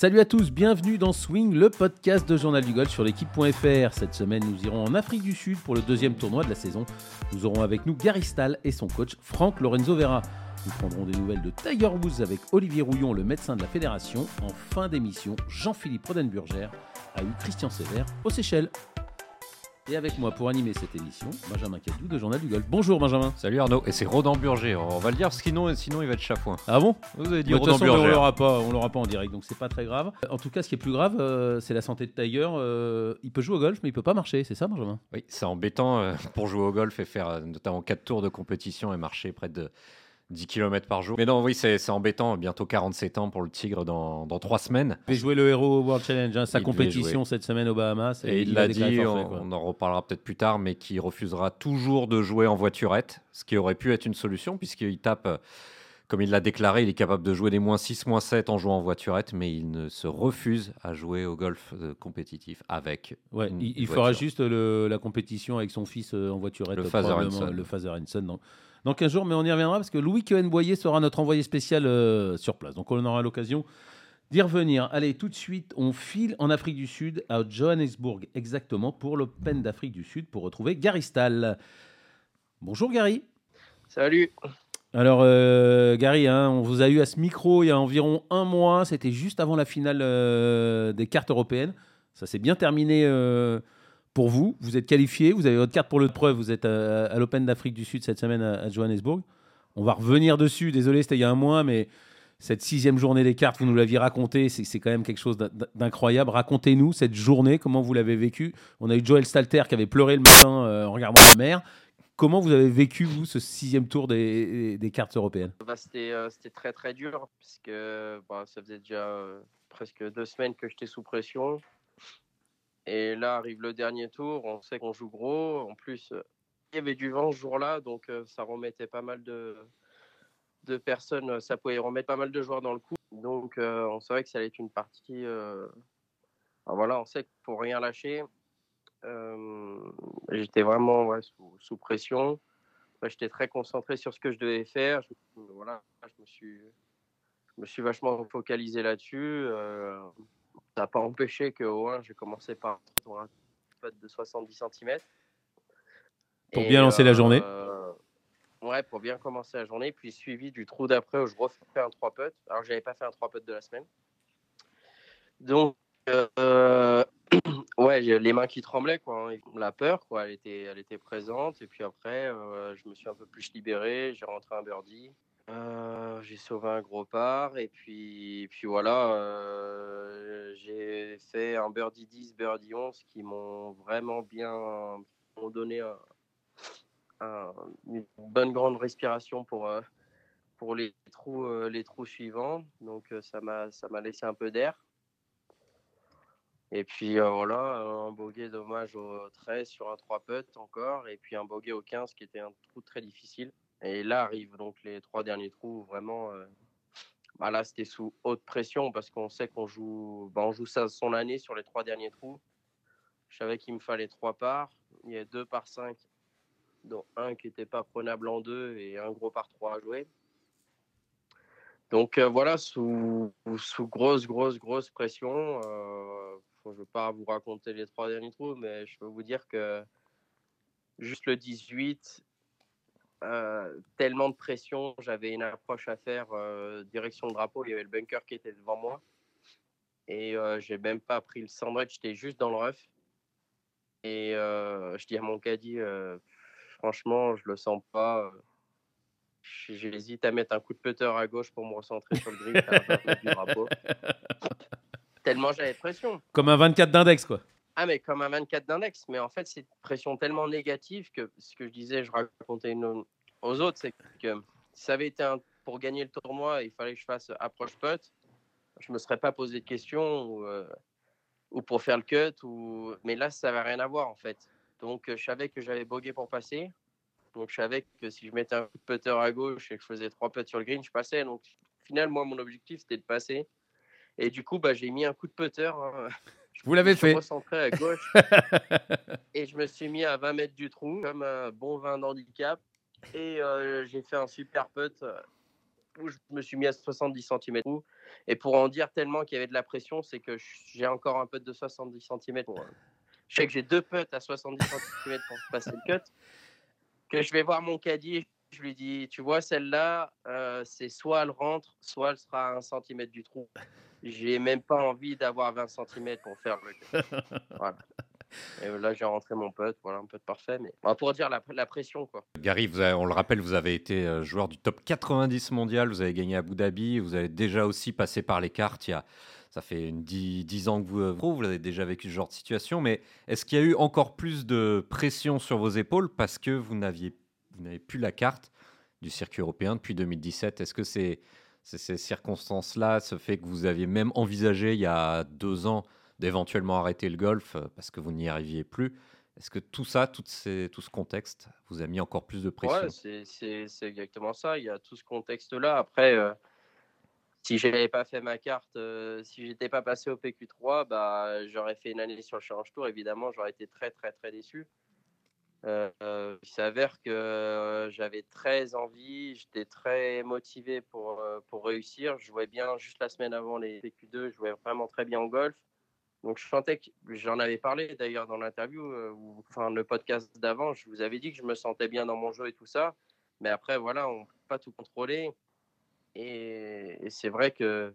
Salut à tous, bienvenue dans Swing, le podcast de Journal du Golf sur l'équipe.fr. Cette semaine, nous irons en Afrique du Sud pour le deuxième tournoi de la saison. Nous aurons avec nous Gary Stahl et son coach Franck Lorenzo Vera. Nous prendrons des nouvelles de Tiger Woods avec Olivier Rouillon, le médecin de la fédération. En fin d'émission, Jean-Philippe Rodenburger a eu Christian Sévère aux Seychelles. Et avec moi pour animer cette émission, Benjamin Cadou de Journal du Golf. Bonjour Benjamin. Salut Arnaud, et c'est Rodan Burger. On va le dire, sinon, sinon il va être chafouin. Ah bon? Vous avez dit toute Rodan façon, on Burger. l'aura pas, on l'aura pas en direct, donc c'est pas très grave. En tout cas, ce qui est plus grave, euh, c'est la santé de Tiger. Euh, il peut jouer au golf, mais il peut pas marcher, c'est ça, Benjamin? Oui, c'est embêtant euh, pour jouer au golf et faire notamment 4 tours de compétition et marcher près de 10 km par jour. Mais non, oui, c'est embêtant. Bientôt 47 ans pour le Tigre dans, dans 3 semaines. Il devait jouer le Hero World Challenge, hein, sa Il compétition cette semaine aux Bahamas. Et il l'a dit, on, en reparlera peut-être plus tard, mais qui refusera toujours de jouer en voiturette, ce qui aurait pu être une solution, puisqu'il tape, euh, comme il l'a déclaré, il est capable de jouer des moins 6, moins 7 en jouant en voiturette, mais il ne se refuse à jouer au golf euh, compétitif avec Ouais, il, il fera juste le- la compétition avec son fils euh, en voiturette. Le Father Hanson. Le Father Hanson dans, dans 15 jours, mais on y reviendra parce que Louis Cohen-Boyer sera notre envoyé spécial euh, sur place. Donc on aura l'occasion d'y revenir. Allez, tout de suite, on file en Afrique du Sud, à Johannesburg exactement, pour l'Open d'Afrique du Sud, pour retrouver Gary Stahl. Bonjour Gary. Salut. Alors, euh, Gary, hein, on vous a eu à ce micro il y a environ un mois. C'était juste avant la finale euh, des cartes européennes. Ça s'est bien terminé pour vous. Vous êtes qualifié. Vous avez votre carte pour le preuve. Vous êtes à, à l'Open d'Afrique du Sud cette semaine à, Johannesburg. On va revenir dessus. Désolé, c'était il y a un mois, mais cette sixième journée des cartes, vous nous l'aviez raconté. C'est quand même quelque chose d'in- d'incroyable. Racontez-nous cette journée, comment vous l'avez vécue. On a eu Joel Stalter qui avait pleuré le matin euh, en regardant la mer. Comment vous avez vécu, vous, ce sixième tour des, cartes européennes? Bah, c'était, euh, c'était très très dur puisque bah, ça faisait déjà euh, presque deux semaines que j'étais sous pression. Et là arrive le dernier tour, on sait qu'on joue gros. En plus, euh, il y avait du vent ce jour-là, donc euh, ça remettait pas mal de, de personnes, euh, ça pouvait remettre pas mal de joueurs dans le coup. Donc on savait que ça allait être une partie. euh, voilà, on sait qu'il faut rien lâcher. J'étais vraiment sous, sous pression. J'étais très concentré sur ce que je devais faire. Voilà, je me suis, je me suis vachement focalisé là-dessus. Euh, ça n'a pas empêché que au 1, j'ai commencé par un putt de 70 cm. Pour bien lancer la journée. Ouais, pour bien commencer la journée. Puis suivi du trou d'après où je refais un 3 putt. Alors, j'avais pas fait un 3 putt de la semaine. Donc, euh, ouais, j'ai les mains qui tremblaient, quoi. hein. La peur, quoi, elle était, elle était présente. Et puis après, euh, je me suis un peu plus libéré. J'ai rentré un birdie. Euh, j'ai sauvé un gros par. Et puis, puis voilà, euh, j'ai fait un birdie 10, birdie 11 qui m'ont vraiment bien m'ont donné un- un- une bonne grande respiration pour, euh, pour les, trous, les trous suivants. Donc, ça m'a ça m'a laissé un peu d'air. Et puis voilà, un bogey dommage au 13 sur un 3 putt encore, et puis un bogey au 15 qui était un trou très difficile. Et là arrivent donc les trois derniers trous, vraiment. euh, bah là, c'était sous haute pression parce qu'on sait qu'on joue, bah, on joue ça son année sur les trois derniers trous. Je savais qu'il me fallait trois parts. Il y a deux par 5, dont un qui n'était pas prenable en deux et un gros par 3 à jouer. Donc euh, voilà, sous, sous grosse, grosse, grosse pression. euh, je ne veux pas vous raconter les trois derniers trous, mais je peux vous dire que juste le 18, euh, tellement de pression, j'avais une approche à faire direction de drapeau. Il y avait le bunker qui était devant moi. Et j'ai même pas pris le sandwich, j'étais juste dans le rough. Et je dis à mon caddie, franchement, je le sens pas. J'hésite à mettre un coup de putter à gauche pour me recentrer sur le drapeau. Tellement j'avais pression. Comme un 24 d'index, quoi. Ah, mais comme un 24 d'index. Mais en fait, c'est une pression tellement négative que ce que je disais, je racontais aux autres, c'est que si ça avait été un- pour gagner le tournoi, il fallait que je fasse approche putt. Je me serais pas posé de questions ou, euh, ou pour faire le cut. Ou... Mais là, ça n'avait rien à voir en fait. Donc, euh, je savais que j'avais bogué pour passer. Donc, je savais que si je mettais un putter à gauche et que je faisais trois putts sur le green, je passais. Donc, au final, moi, mon objectif, c'était de passer. Et du coup, bah, j'ai mis un coup de putter. hein. Je Vous l'avez me suis fait. recentré à gauche et je me suis mis à 20 mètres du trou, comme un bon vin d'handicap. Et euh, j'ai fait un super putt euh, où je me suis mis à 70 cm. Et pour en dire tellement qu'il y avait de la pression, c'est que j'ai encore un putt de 70 cm. Pour, je sais que j'ai deux putts à 70 cm pour passer le cut. Que je vais voir mon caddie, je lui dis, tu vois, celle-là, euh, c'est soit elle rentre, soit elle sera à un centimètre du trou. J'ai même pas envie d'avoir 20 cm pour faire le. Voilà. Et là, j'ai rentré mon pote, voilà, un pote parfait. Mais pour dire la, la pression, quoi. Gary, on le rappelle, vous avez été euh, joueur du top 90 mondial, vous avez gagné à Abu Dhabi, vous avez déjà aussi passé par les cartes. Il y a, ça fait 10, ans que vous, euh, vous avez déjà vécu ce genre de situation. Mais est-ce qu'il y a eu encore plus de pression sur vos épaules parce que vous n'aviez vous n'avez plus la carte du circuit européen depuis 2017 Est-ce que c'est ces circonstances-là, ce fait que vous aviez même envisagé il y a deux ans d'éventuellement arrêter le golf euh, parce que vous n'y arriviez plus. Est-ce que tout ça, tout, ces, tout ce contexte, vous a mis encore plus de pression? Ouais, c'est exactement ça. Il y a tout ce contexte-là. Après, euh, si je n'avais pas fait ma carte, euh, si j'étais pas passé au PQ3, bah, j'aurais fait une année sur le Challenge Tour. Évidemment, j'aurais été très, très, très déçu. Il s'avère que j'avais très envie, j'étais très motivé pour, pour réussir. Je jouais bien juste la semaine avant les PQ2, je jouais vraiment très bien en golf. Donc je sentais que j'en avais parlé d'ailleurs dans l'interview euh, enfin le podcast d'avant, je vous avais dit que je me sentais bien dans mon jeu et tout ça, mais après voilà, on peut pas tout contrôler et, c'est vrai que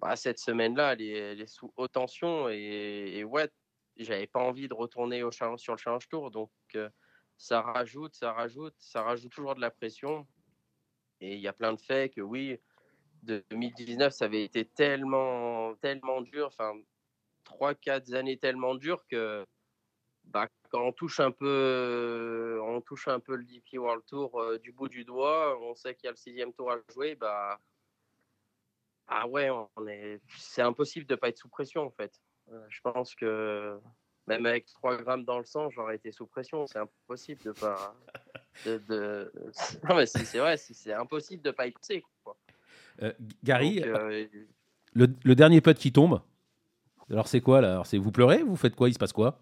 bah, cette semaine-là, elle, est, sous haute tension et, et ouais, j'avais pas envie de retourner sur le challenge tour, donc euh, ça rajoute, ça rajoute, ça rajoute toujours de la pression et il y a plein de faits que oui. 2019, ça avait été tellement, tellement dur. Enfin, 3-4 années tellement dures que bah, quand on touche un peu, on touche un peu le DP World Tour euh, du bout du doigt, on sait qu'il y a le sixième tour à jouer, bah, ah ouais, on est, c'est impossible de pas être sous pression en fait. Euh, je pense que même avec 3 grammes dans le sang, j'aurais été sous pression. C'est impossible de pas. De, Non, mais c'est, vrai, c'est, impossible de pas être poussé. Euh, Gary, le, le, dernier putt qui tombe, alors c'est quoi là? Alors c'est vous pleurez? Vous faites quoi? Il se passe quoi?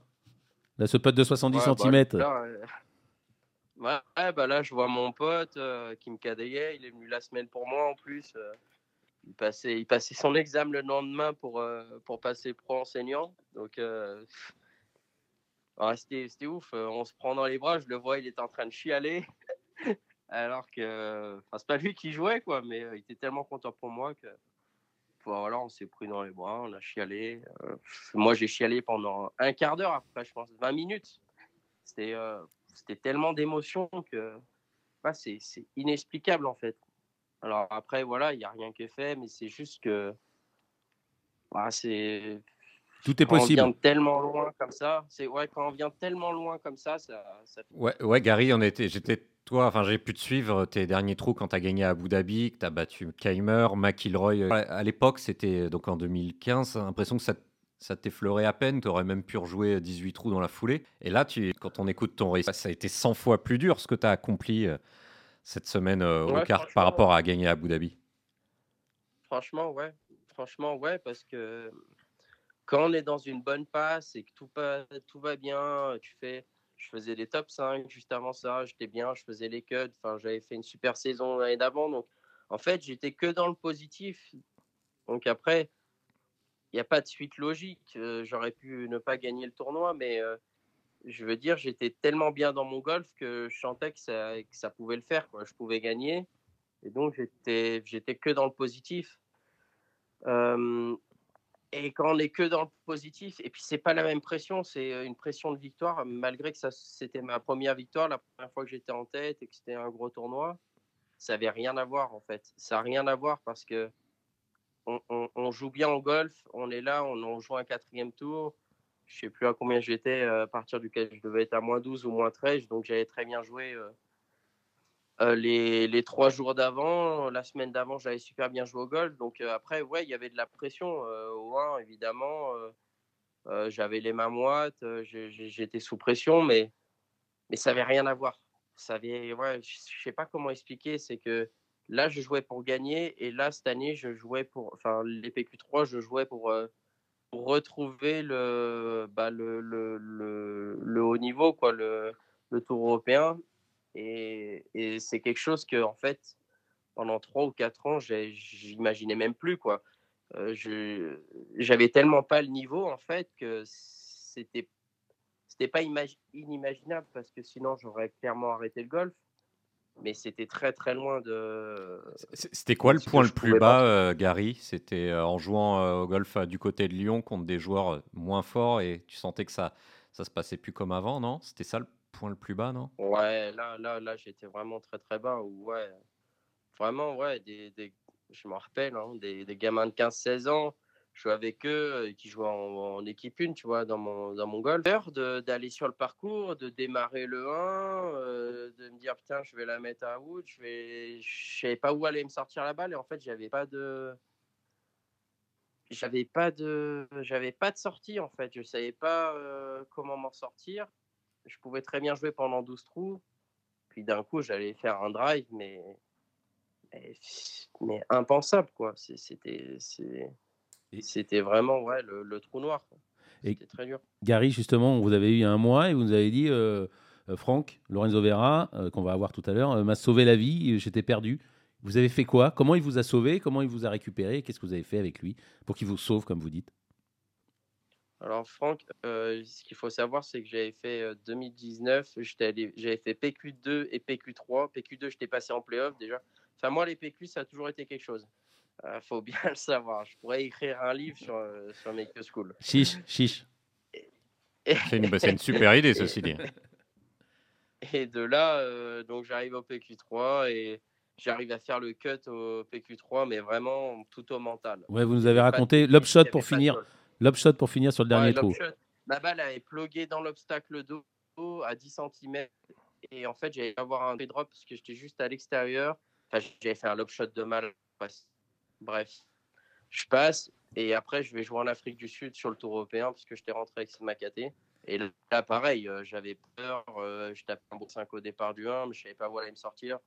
Là, ce pote de 70 cm. Bah, ouais, bah là, je vois mon pote euh, qui me cadayait. Il est venu la semaine pour moi en plus. Euh. il, passait, il passait son examen le lendemain pour, euh, pour passer pro enseignant. Donc, c'était ouf. On se prend dans les bras. Je le vois, il est en train de chialer. Alors que, c'est pas lui qui jouait, quoi, mais il était tellement content pour moi que voilà, on s'est pris dans les bras, on a chialé. Euh, moi, j'ai chialé pendant un quart d'heure après, je pense, 20 minutes. C'était euh, c'était tellement d'émotions que c'est inexplicable en fait. Alors après, voilà, il n'y a rien qui est fait, mais c'est juste que bah, c'est. Tout est possible. Quand on vient tellement loin comme ça, c'est ouais, quand on vient tellement loin comme ça, ça. ça... Ouais, ouais, Gary, on était, j'étais toi, enfin, j'ai pu te suivre tes derniers trous quand tu as gagné à Abu Dhabi, que tu as battu Keimer, McIlroy. À l'époque, c'était donc en 2015, l'impression que ça, ça t'effleurait à peine, tu aurais même pu rejouer 18 trous dans la foulée. Et là, tu, quand on écoute ton récit, ça a été 100 fois plus dur ce que tu as accompli euh, cette semaine euh, au cartes par rapport à gagner à Abu Dhabi? Franchement, ouais. Franchement, ouais, parce que quand on est dans une bonne passe et que tout, tout va bien, tu fais je faisais les top 5 juste avant ça, j'étais bien, je faisais les cuts, enfin, j'avais fait une super saison l'année d'avant. Donc, en fait, j'étais que dans le positif. Donc, après, il n'y a pas de suite logique. Euh, j'aurais pu ne pas gagner le tournoi, mais euh, je veux dire, j'étais tellement bien dans mon golf que je sentais que ça, pouvait le faire. Quoi. Je pouvais gagner. Et donc, j'étais, que dans le positif. Et quand on n'est que dans le positif, et puis c'est pas la même pression, c'est euh, une pression de victoire, malgré que c'était ma première victoire, la première fois que j'étais en tête et que c'était un gros tournoi, ça avait rien à voir en fait. Ça n'a rien à voir parce que on, joue bien en golf, on est là, on, joue un quatrième tour. Je sais plus à combien j'étais, euh, à partir duquel je devais être à moins 12 ou moins 13, donc j'avais très bien joué. Euh, euh, les, trois jours d'avant, la semaine d'avant, j'avais super bien joué au golf. Donc après, ouais, il y avait de la pression. Au 1, évidemment, j'avais les mains moites, j'étais sous pression, mais, mais ça n'avait rien à voir. Ça avait, ouais, je ne sais pas comment expliquer. C'est que là, je jouais pour gagner et là, cette année, je jouais pour. Enfin, les PQ3, je jouais pour retrouver le, bah, le, le, le, haut niveau, quoi, le, le tour européen. Et, c'est quelque chose que, en fait, pendant trois ou quatre ans, j'imaginais même plus quoi. J'avais tellement pas le niveau en fait que c'était c'était pas inimaginable parce que sinon j'aurais clairement arrêté le golf. Mais c'était très très loin de. C'était quoi le point le plus bas, euh, Gary? C'était euh, en jouant euh, au golf du côté de Lyon contre des joueurs moins forts et tu sentais que ça ça se passait plus comme avant, non? C'était ça le point le plus bas, non? Ouais, là là là j'étais vraiment très très bas. Ouais, vraiment ouais des, des je me rappelle hein, des, des gamins de 15-16 ans avec eux, euh, qui jouent en, équipe une, tu vois, dans mon, dans mon golf. D'aller sur le parcours, de démarrer le 1, euh, de me dire, putain, je vais la mettre à wood, je vais, je savais pas où aller me sortir la balle, et en fait, j'avais pas de, j'avais pas de, j'avais pas de sortie, en fait, je savais pas euh, comment m'en sortir. Je pouvais très bien jouer pendant 12 trous, puis d'un coup, j'allais faire un drive, mais, mais, mais impensable, quoi. C'était, c'est c'était vraiment ouais, le, trou noir. C'était très dur. Gary, justement, vous avez eu un mois et vous nous avez dit euh, euh, Franck, Lorenzo Vera, euh, qu'on va avoir tout à l'heure, m'a sauvé la vie, j'étais perdu. Vous avez fait quoi? Comment il vous a sauvé? Comment il vous a récupéré? Qu'est-ce que vous avez fait avec lui pour qu'il vous sauve, comme vous dites? Alors Franck, ce qu'il faut savoir, c'est que j'avais fait 2019, j'avais fait PQ2 et PQ3. PQ2, j'étais passé en playoff déjà. Enfin moi, les PQ, ça a toujours été quelque chose. Il euh, faut bien le savoir. Je pourrais écrire un livre sur, euh, sur Make School. Chiche, chiche. C'est une, bah, une, super idée, ceci dit. Et de là, euh, donc j'arrive au PQ3 et j'arrive à faire le cut au PQ3, mais vraiment tout au mental. Ouais, vous nous avez raconté l'upshot pour finir. L'upshot pour finir sur le dernier trou. Ma balle est pluguée dans l'obstacle d'eau à 10 cm. Et en fait, j'allais avoir un drop parce que j'étais juste à l'extérieur. Enfin, j'avais fait un l'upshot de mal. Bref, je passe et après je vais jouer en Afrique du Sud sur le Tour européen parce que j'étais rentré avec Makaté. Et là, pareil, euh, j'avais peur. Euh, je tapais un bon 5 au départ du 1, mais je savais pas où aller me sortir.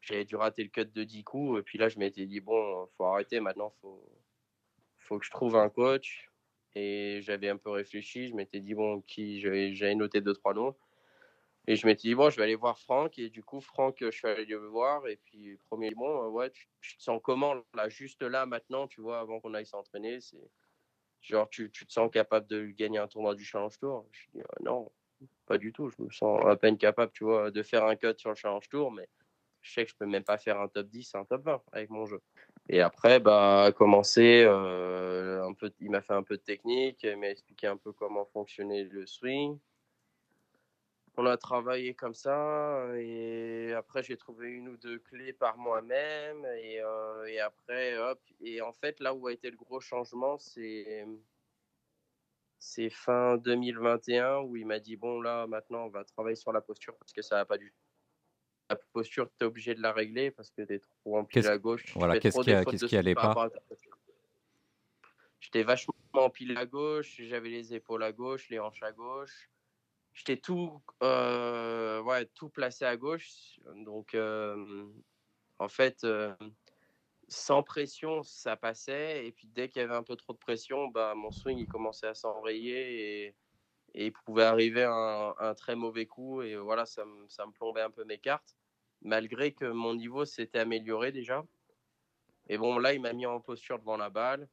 J'avais dû rater le cut de 10 coups. Et puis là, je m'étais dit, bon, faut arrêter maintenant. Faut, faut que je trouve un coach. Et j'avais un peu réfléchi. Je m'étais dit, bon, qui j'avais noté 2-3 noms. Et je m'étais dit, bon, je vais aller voir Franck. Et du coup, Franck, je suis allé le voir. Et puis, premier, bon, ouais, tu, te sens comment, là, juste là, maintenant, tu vois, avant qu'on aille s'entraîner C'est genre, tu, tu, te sens capable de gagner un tournoi du Challenge Tour? Je dis, euh, non, pas du tout. Je me sens à peine capable, tu vois, de faire un cut sur le Challenge Tour. Mais je sais que je peux même pas faire un top 10, un top 20 avec mon jeu. Et après, bah, commencer, euh, un peu, il m'a fait un peu de technique, il m'a expliqué un peu comment fonctionnait le swing on a travaillé comme ça et après j'ai trouvé une ou deux clés par moi-même et, euh, et, après hop et en fait là où a été le gros changement c'est c'est fin 2021 où il m'a dit bon là maintenant on va travailler sur la posture parce que ça va pas du la posture tu es obligé de la régler parce que tu es trop empilé à gauche voilà qu'est-ce qui, qu'est-ce qui allait pas? j'étais vachement empilé à gauche j'avais les épaules à gauche les hanches à gauche j'étais tout, euh, ouais, tout placé à gauche. Donc, en fait, sans pression, ça passait. Et puis, dès qu'il y avait un peu trop de pression, bah, mon swing, il commençait à s'enrayer et, il pouvait arriver un, un, très mauvais coup. Et voilà, ça, ça me plombait un peu mes cartes, malgré que mon niveau s'était amélioré déjà. Et bon, là, il m'a mis en posture devant la balle.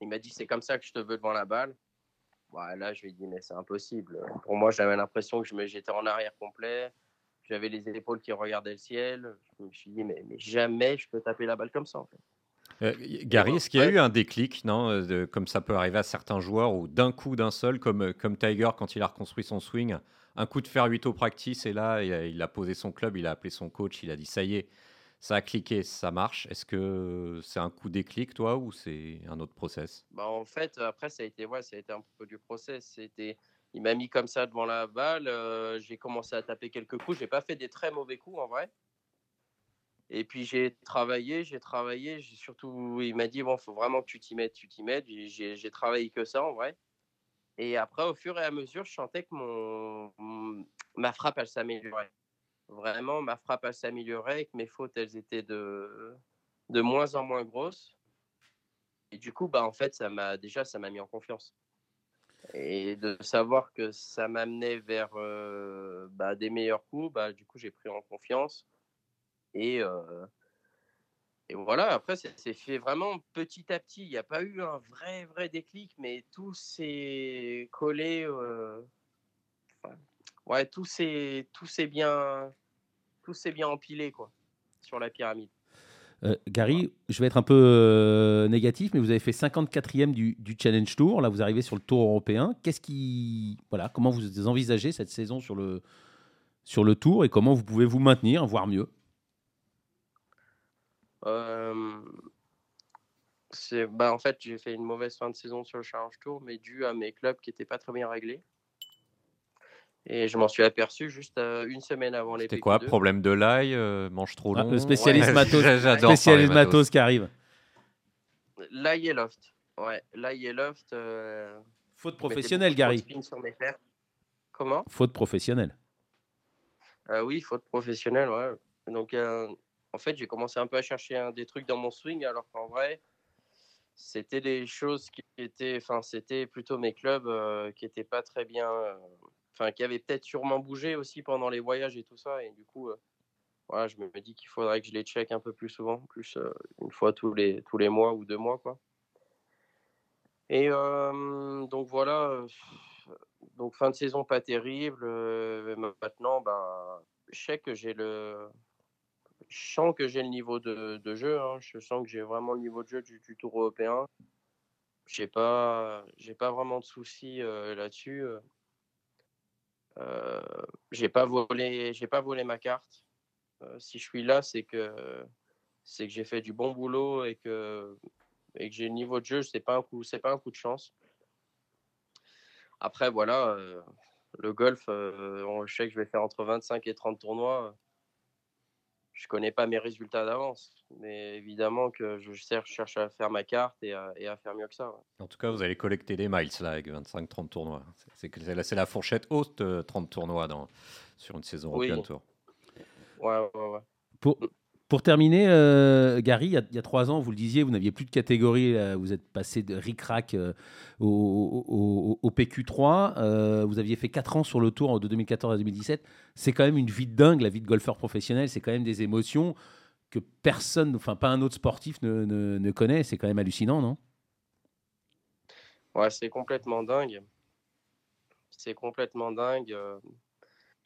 Il m'a dit, c'est comme ça que je te veux devant la balle là, je lui ai dit, mais c'est impossible. Pour moi, j'avais l'impression que j'étais en arrière complet. J'avais les épaules qui regardaient le ciel. Je me suis dit, mais, mais jamais je peux taper la balle comme ça, en fait. Euh, Gary, est-ce qu'il y a eu un déclic, non, euh, comme ça peut arriver à certains joueurs, ou d'un coup, d'un seul, comme, euh, comme Tiger quand il a reconstruit son swing, un coup de fer 8 au practice, et là, il a posé son club, il a appelé son coach, il a dit, ça y est, ça a cliqué, ça marche. Est-ce que c'est un coup déclic, toi, ou c'est un autre process? Bah, En fait, après, ça a été, ça a été un peu du process. C'était, il m'a mis comme ça devant la balle. J'ai commencé à taper quelques coups. J'ai pas fait des très mauvais coups, en vrai. Et puis j'ai travaillé, j'ai travaillé. J'ai surtout, il m'a dit bon, faut vraiment que tu t'y mettes, tu t'y mettes. J'ai travaillé que ça, en vrai. Et après, au fur et à mesure, je sentais que mon, ma frappe, elle s'améliorait vraiment, ma frappe, elle s'améliorait et que mes fautes, elles étaient de, de moins en moins grosses. Et du coup, bah, en fait, ça m'a déjà, ça m'a mis en confiance. Et de savoir que ça m'amenait vers euh, bah, des meilleurs coups, bah, du coup, j'ai pris en confiance. Et, euh, et voilà, après, c'est fait vraiment petit à petit. Il n'y a pas eu un vrai, vrai déclic, mais tout s'est collé. Euh, ouais, tout s'est bien, tout bien empilé quoi, sur la pyramide. Euh, Gary, je vais être un peu euh, négatif, mais vous avez fait 54e du, du, Challenge Tour. Là, vous arrivez sur le Tour européen. Qu'est-ce qui, voilà, comment vous envisagez cette saison sur le sur le Tour et comment vous pouvez vous maintenir, voire mieux? Euh, c'est, bah, en fait, j'ai fait une mauvaise fin de saison sur le Challenge Tour, mais dû à mes clubs qui n'étaient pas très bien réglés. Et je m'en suis aperçu juste euh, une semaine avant les C'était quoi Problème de l'ail euh, Mange trop ah, long Le spécialiste matos, spécialiste matos qui arrive. L'ail et loft. Ouais, l'ail et loft. Faute professionnelle, Gary. Comment? Faute professionnelle. oui, faute professionnelle, ouais. Donc, en fait, j'ai commencé un peu à chercher des trucs dans mon swing, alors qu'en vrai, c'était des choses qui étaient, enfin, c'était plutôt mes clubs euh, qui étaient pas très bien, euh, enfin, qui avaient peut-être sûrement bougé aussi pendant les voyages et tout ça, et du coup, euh, voilà, je me dis qu'il faudrait que je les check un peu plus souvent, plus une fois tous les tous les mois ou deux mois, quoi. Et donc voilà, donc fin de saison pas terrible. maintenant, ben, je sais que j'ai le je sens que j'ai le niveau de, de jeu. Hein. Je sens que j'ai vraiment le niveau de jeu du, Tour européen. J'ai pas, j'ai pas vraiment de soucis euh, là-dessus. Euh, j'ai pas volé, j'ai pas volé ma carte. Euh, si je suis là, c'est que c'est que j'ai fait du bon boulot et que et que j'ai le niveau de jeu. C'est pas un coup, c'est pas un coup de chance. Après, voilà, le golf, je sais que je vais faire entre 25 et 30 tournois je connais pas mes résultats d'avance, mais évidemment que je cherche à faire ma carte et à, faire mieux que ça. En tout cas, vous allez collecter des miles là avec 25-30 tournois. C'est la fourchette haute, 30 tournois dans, sur une saison oui. European Tour. Ouais, ouais, ouais. Pour, pour terminer, euh, Gary, il y, a, trois ans, vous le disiez, vous n'aviez plus de catégorie. vous êtes passé de ric-rac euh, au, PQ3. Euh, vous aviez fait quatre ans sur le tour de 2014 à 2017. C'est quand même une vie de dingue, la vie de golfeur professionnel. C'est quand même des émotions que personne, enfin pas un autre sportif ne, ne connaît. C'est quand même hallucinant, non? Ouais, c'est complètement dingue. C'est complètement dingue.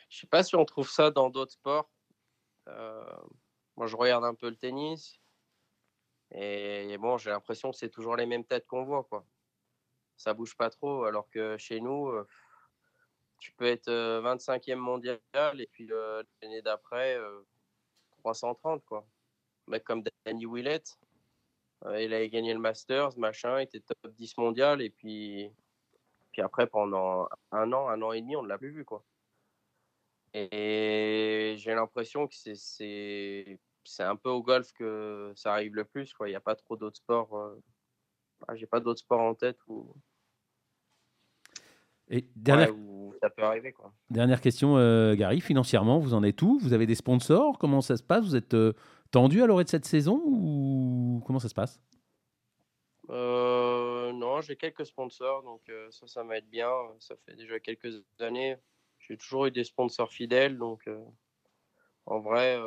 Je sais pas si on trouve ça dans d'autres sports. Moi, je regarde un peu le tennis. Et, bon, j'ai l'impression que c'est toujours les mêmes têtes qu'on voit. Quoi. Ça bouge pas trop. Alors que chez nous, euh, tu peux être 25e euh, mondial et puis l'année d'après, 330. Euh, quoi. Mec comme Danny Willett, il a gagné le Masters, machin, il était top 10 mondial. Et puis, puis après, pendant un an, un an et demi, on ne l'a plus vu. quoi. Et j'ai l'impression que c'est c'est un peu au golf que ça arrive le plus. Il n'y a pas trop d'autres sports. Euh... Ah, j'ai pas d'autres sports en tête où. Et dernière... ça peut arriver. Quoi. Dernière question, euh, Gary. Financièrement, vous en êtes où? Vous avez des sponsors? Comment ça se passe? Vous êtes euh, tendu à l'orée de cette saison ou comment ça se passe? Euh, Non, j'ai quelques sponsors, donc ça, ça m'aide bien. Ça fait déjà quelques années. J'ai toujours eu des sponsors fidèles, donc en vrai,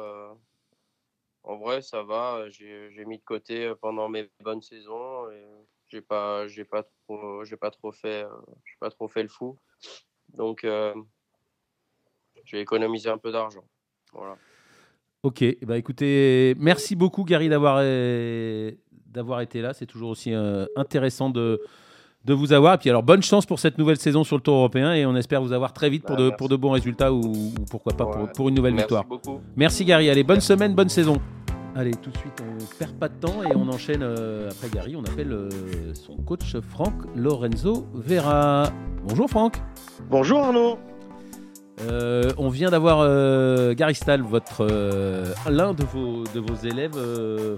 en vrai, ça va. J'ai mis de côté pendant mes bonnes saisons. Et j'ai pas, j'ai pas trop, j'ai pas trop fait, j'ai pas trop fait le fou. Donc, j'ai économisé un peu d'argent. Voilà. Ok, bah écoutez, merci beaucoup Gary d'avoir d'avoir été là. C'est toujours aussi intéressant de, de vous avoir. Et puis alors, bonne chance pour cette nouvelle saison sur le Tour européen et on espère vous avoir très vite pour, bah, de, pour de bons résultats ou, pourquoi pas pour, pour, une nouvelle merci victoire. Beaucoup. Merci Gary. Allez, bonne semaine, bonne saison. Allez, tout de suite, on perd pas de temps et on enchaîne euh, après Gary. On appelle euh, son coach Franck Lorenzo Vera. Bonjour Franck. Bonjour Arnaud. Euh, on vient d'avoir Gary Stahl, votre l'un de vos, de vos élèves,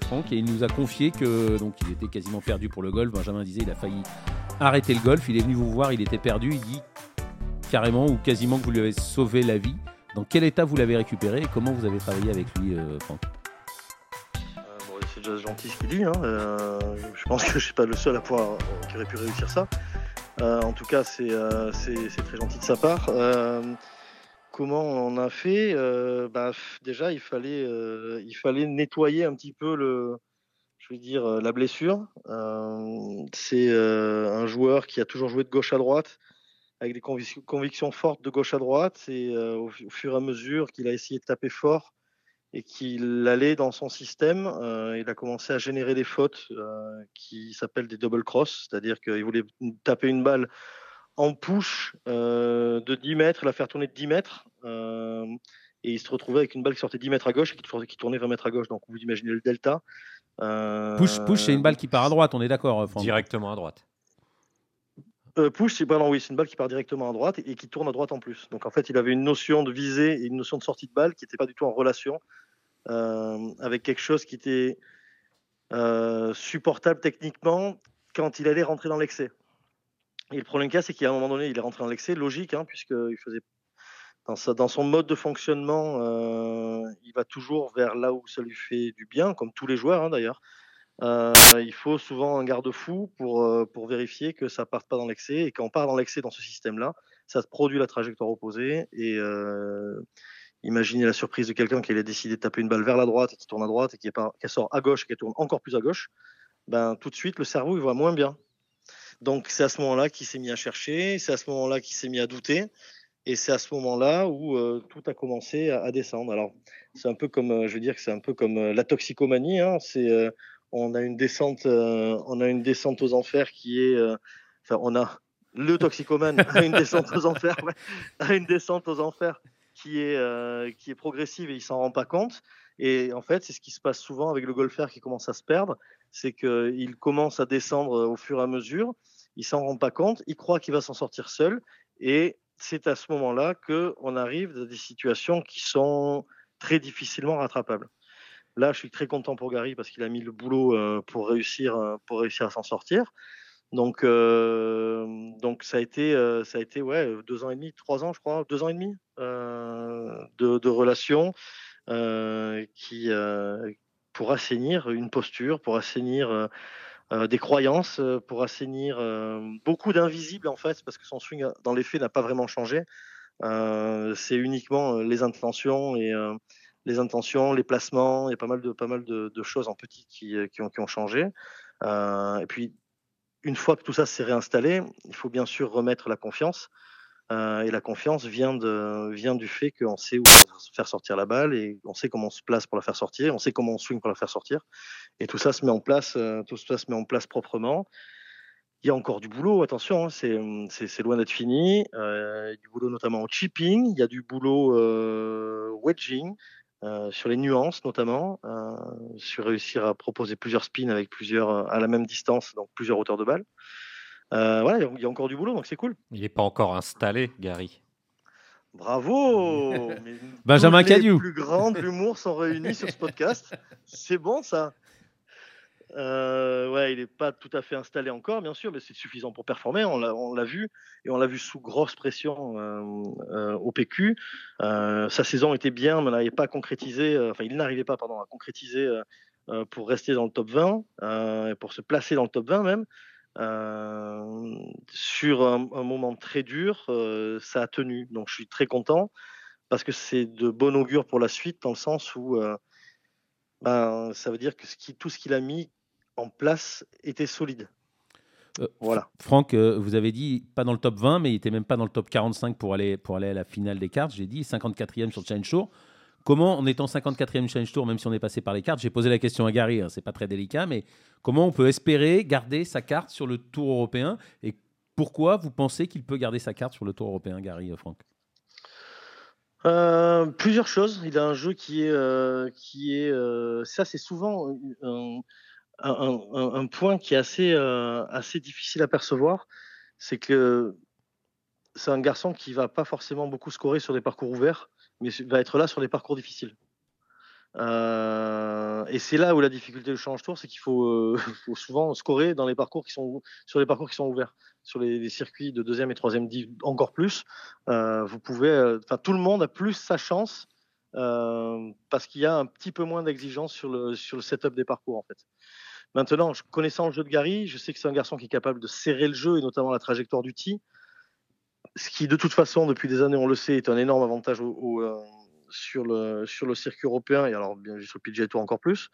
Franck, et il nous a confié que donc il était quasiment perdu pour le golf. Benjamin disait il a failli arrêter le golf. Il est venu vous voir, il était perdu. Il dit carrément ou quasiment que vous lui avez sauvé la vie. Dans quel état vous l'avez récupéré et comment vous avez travaillé avec lui, Franck? C'est déjà gentil ce qu'il dit. Hein. Euh, je pense que je suis pas le seul à pouvoir qui aurait pu réussir ça. Euh, en tout cas, c'est euh, très gentil de sa part. comment on a fait bah, Déjà, il fallait, nettoyer un petit peu la blessure. c'est un joueur qui a toujours joué de gauche à droite, avec des convictions fortes de gauche à droite. Et au, fur et à mesure qu'il a essayé de taper fort et qu'il allait dans son système, il a commencé à générer des fautes qui s'appellent des double cross, c'est-à-dire qu'il voulait taper une balle en push de 10 mètres, la faire tourner de 10 mètres et il se retrouvait avec une balle qui sortait 10 mètres à gauche et qui tournait 20 mètres à gauche. Donc vous imaginez le delta. Euh... Push, push c'est une balle qui part à droite, on est d'accord Directement à droite. Euh, push, c'est oui, c'est une balle qui part directement à droite et, qui tourne à droite en plus. Donc en fait, il avait une notion de visée et une notion de sortie de balle qui n'était pas du tout en relation euh, avec quelque chose qui était euh, supportable techniquement quand il allait rentrer dans l'excès. Et le problème cas, c'est qu'à un moment donné, il est rentré dans l'excès, logique, hein, puisqu'il faisait dans, son mode de fonctionnement, euh, il va toujours vers là où ça lui fait du bien, comme tous les joueurs hein, d'ailleurs. Euh, il faut souvent un garde-fou pour, euh, pour vérifier que ça ne parte pas dans l'excès. Et quand on part dans l'excès dans ce système-là, ça produit la trajectoire opposée. Et imaginez la surprise de quelqu'un qui allait décider de taper une balle vers la droite et qui tourne à droite et qui, sort à gauche et qui tourne encore plus à gauche. Ben, tout de suite, le cerveau il voit moins bien. Donc c'est à ce moment-là qu'il s'est mis à chercher, c'est à ce moment-là qu'il s'est mis à douter. Et c'est à ce moment-là où euh, tout a commencé à, descendre. Alors, c'est un peu comme, euh, je veux dire que c'est un peu comme euh, la toxicomanie. Hein. C'est, on a une descente, on a une descente aux enfers qui est, enfin, on a le toxicomane a une descente aux enfers, a une descente aux enfers qui est, qui est progressive et il s'en rend pas compte. Et en fait, c'est ce qui se passe souvent avec le golfeur qui commence à se perdre, c'est qu'il commence à descendre au fur et à mesure, il s'en rend pas compte, il croit qu'il va s'en sortir seul, et c'est à ce moment-là qu'on arrive dans des situations qui sont très difficilement rattrapables. Là, je suis très content pour Gary parce qu'il a mis le boulot euh, pour réussir, euh, pour réussir à s'en sortir. Donc, euh, donc ça a été, ça a été ouais, deux ans et demi, trois ans, je crois, deux ans et demi de, de relation qui pour assainir une posture, pour assainir euh, des croyances euh, pour assainir euh, beaucoup d'invisibles en fait, parce que son swing dans les faits n'a pas vraiment changé. c'est uniquement les intentions et les intentions, les placements, il y a pas mal de, pas mal de, choses en petit qui, qui, ont, qui ont, changé. et puis, une fois que tout ça s'est réinstallé, il faut bien sûr remettre la confiance. Euh, et la confiance vient, de, vient du fait qu'on sait où faire sortir la balle et on sait comment on se place pour la faire sortir, on sait comment on swing pour la faire sortir. Et tout ça se met en place, euh, tout ça se met en place proprement. Il y a encore du boulot, attention, hein, c'est loin d'être fini. Euh, il y a du boulot notamment au chipping, il y a du boulot wedging, sur les nuances notamment, sur réussir à proposer plusieurs spins avec plusieurs à la même distance, donc plusieurs hauteurs de balle. Euh, voilà, il y a encore du boulot, donc c'est cool. Il n'est pas encore installé, Gary. Bravo Benjamin Cadieu. Les plus grands de l'humour sont réunis sur ce podcast. C'est bon, ça? Euh, ouais, il n'est pas tout à fait installé encore, bien sûr, mais c'est suffisant pour performer. On l'a vu et on l'a vu sous grosse pression euh, au PQ. sa saison était bien, mais n'arrivait pas à concrétiser. enfin, il n'arrivait pas, pardon, à concrétiser pour rester dans le top 20 et pour se placer dans le top 20 même. Euh, sur un, moment très dur, euh, ça a tenu. Donc je suis très content parce que c'est de bon augure pour la suite dans le sens où euh, ben, ça veut dire que tout ce qu'il a mis en place était solide. voilà. Franck, vous avez dit pas dans le top 20, mais il était même pas dans le top 45 pour aller, pour aller à la finale des cartes. J'ai dit 54e sur Challenge Show. Comment, en étant 54e Challenge Tour, même si on est passé par les cartes, j'ai posé la question à Gary, hein, c'est pas très délicat, mais comment on peut espérer garder sa carte sur le Tour européen et pourquoi vous pensez qu'il peut garder sa carte sur le Tour européen, Gary euh, Franck? Euh, plusieurs choses. Il a un jeu qui est, euh, qui est, ça c'est souvent un, point qui est assez, assez difficile à percevoir. C'est que c'est un garçon qui va pas forcément beaucoup scorer sur des parcours ouverts mais va être là sur les parcours difficiles. Euh, et c'est là où la difficulté du change tour, c'est qu'il faut, euh, faut, souvent scorer dans les parcours qui sont sur les parcours qui sont ouverts, sur les, circuits de deuxième et troisième div encore plus. Euh, vous pouvez, enfin tout le monde a plus sa chance parce qu'il y a un petit peu moins d'exigence sur le sur le setup des parcours en fait. Maintenant, connaissant le jeu de Gary, je sais que c'est un garçon qui est capable de serrer le jeu et notamment la trajectoire du tee ce qui de toute façon depuis des années on le sait est un énorme avantage au, sur le, sur le circuit européen, et alors bien sur le PGA Tour encore plus,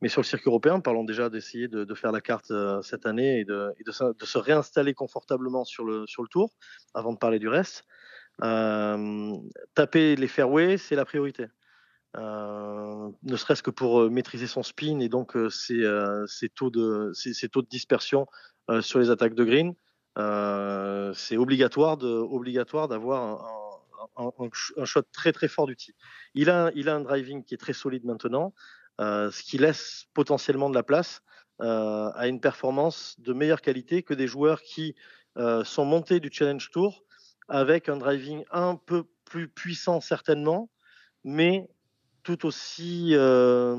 mais sur le circuit européen, parlons déjà d'essayer de, de, faire la carte cette année et, de, et de, se réinstaller confortablement sur le, sur le tour, avant de parler du reste. taper les fairways, c'est la priorité. Euh, ne serait-ce que pour maîtriser son spin et donc ses, ses, taux, de, ses, taux de dispersion sur les attaques de green. c'est obligatoire obligatoire d'avoir un, un, un, shot très très fort du tee. Il a, il a un driving qui est très solide maintenant, ce qui laisse potentiellement de la place à une performance de meilleure qualité que des joueurs qui sont montés du Challenge Tour avec un driving un peu plus puissant certainement, mais tout aussi euh,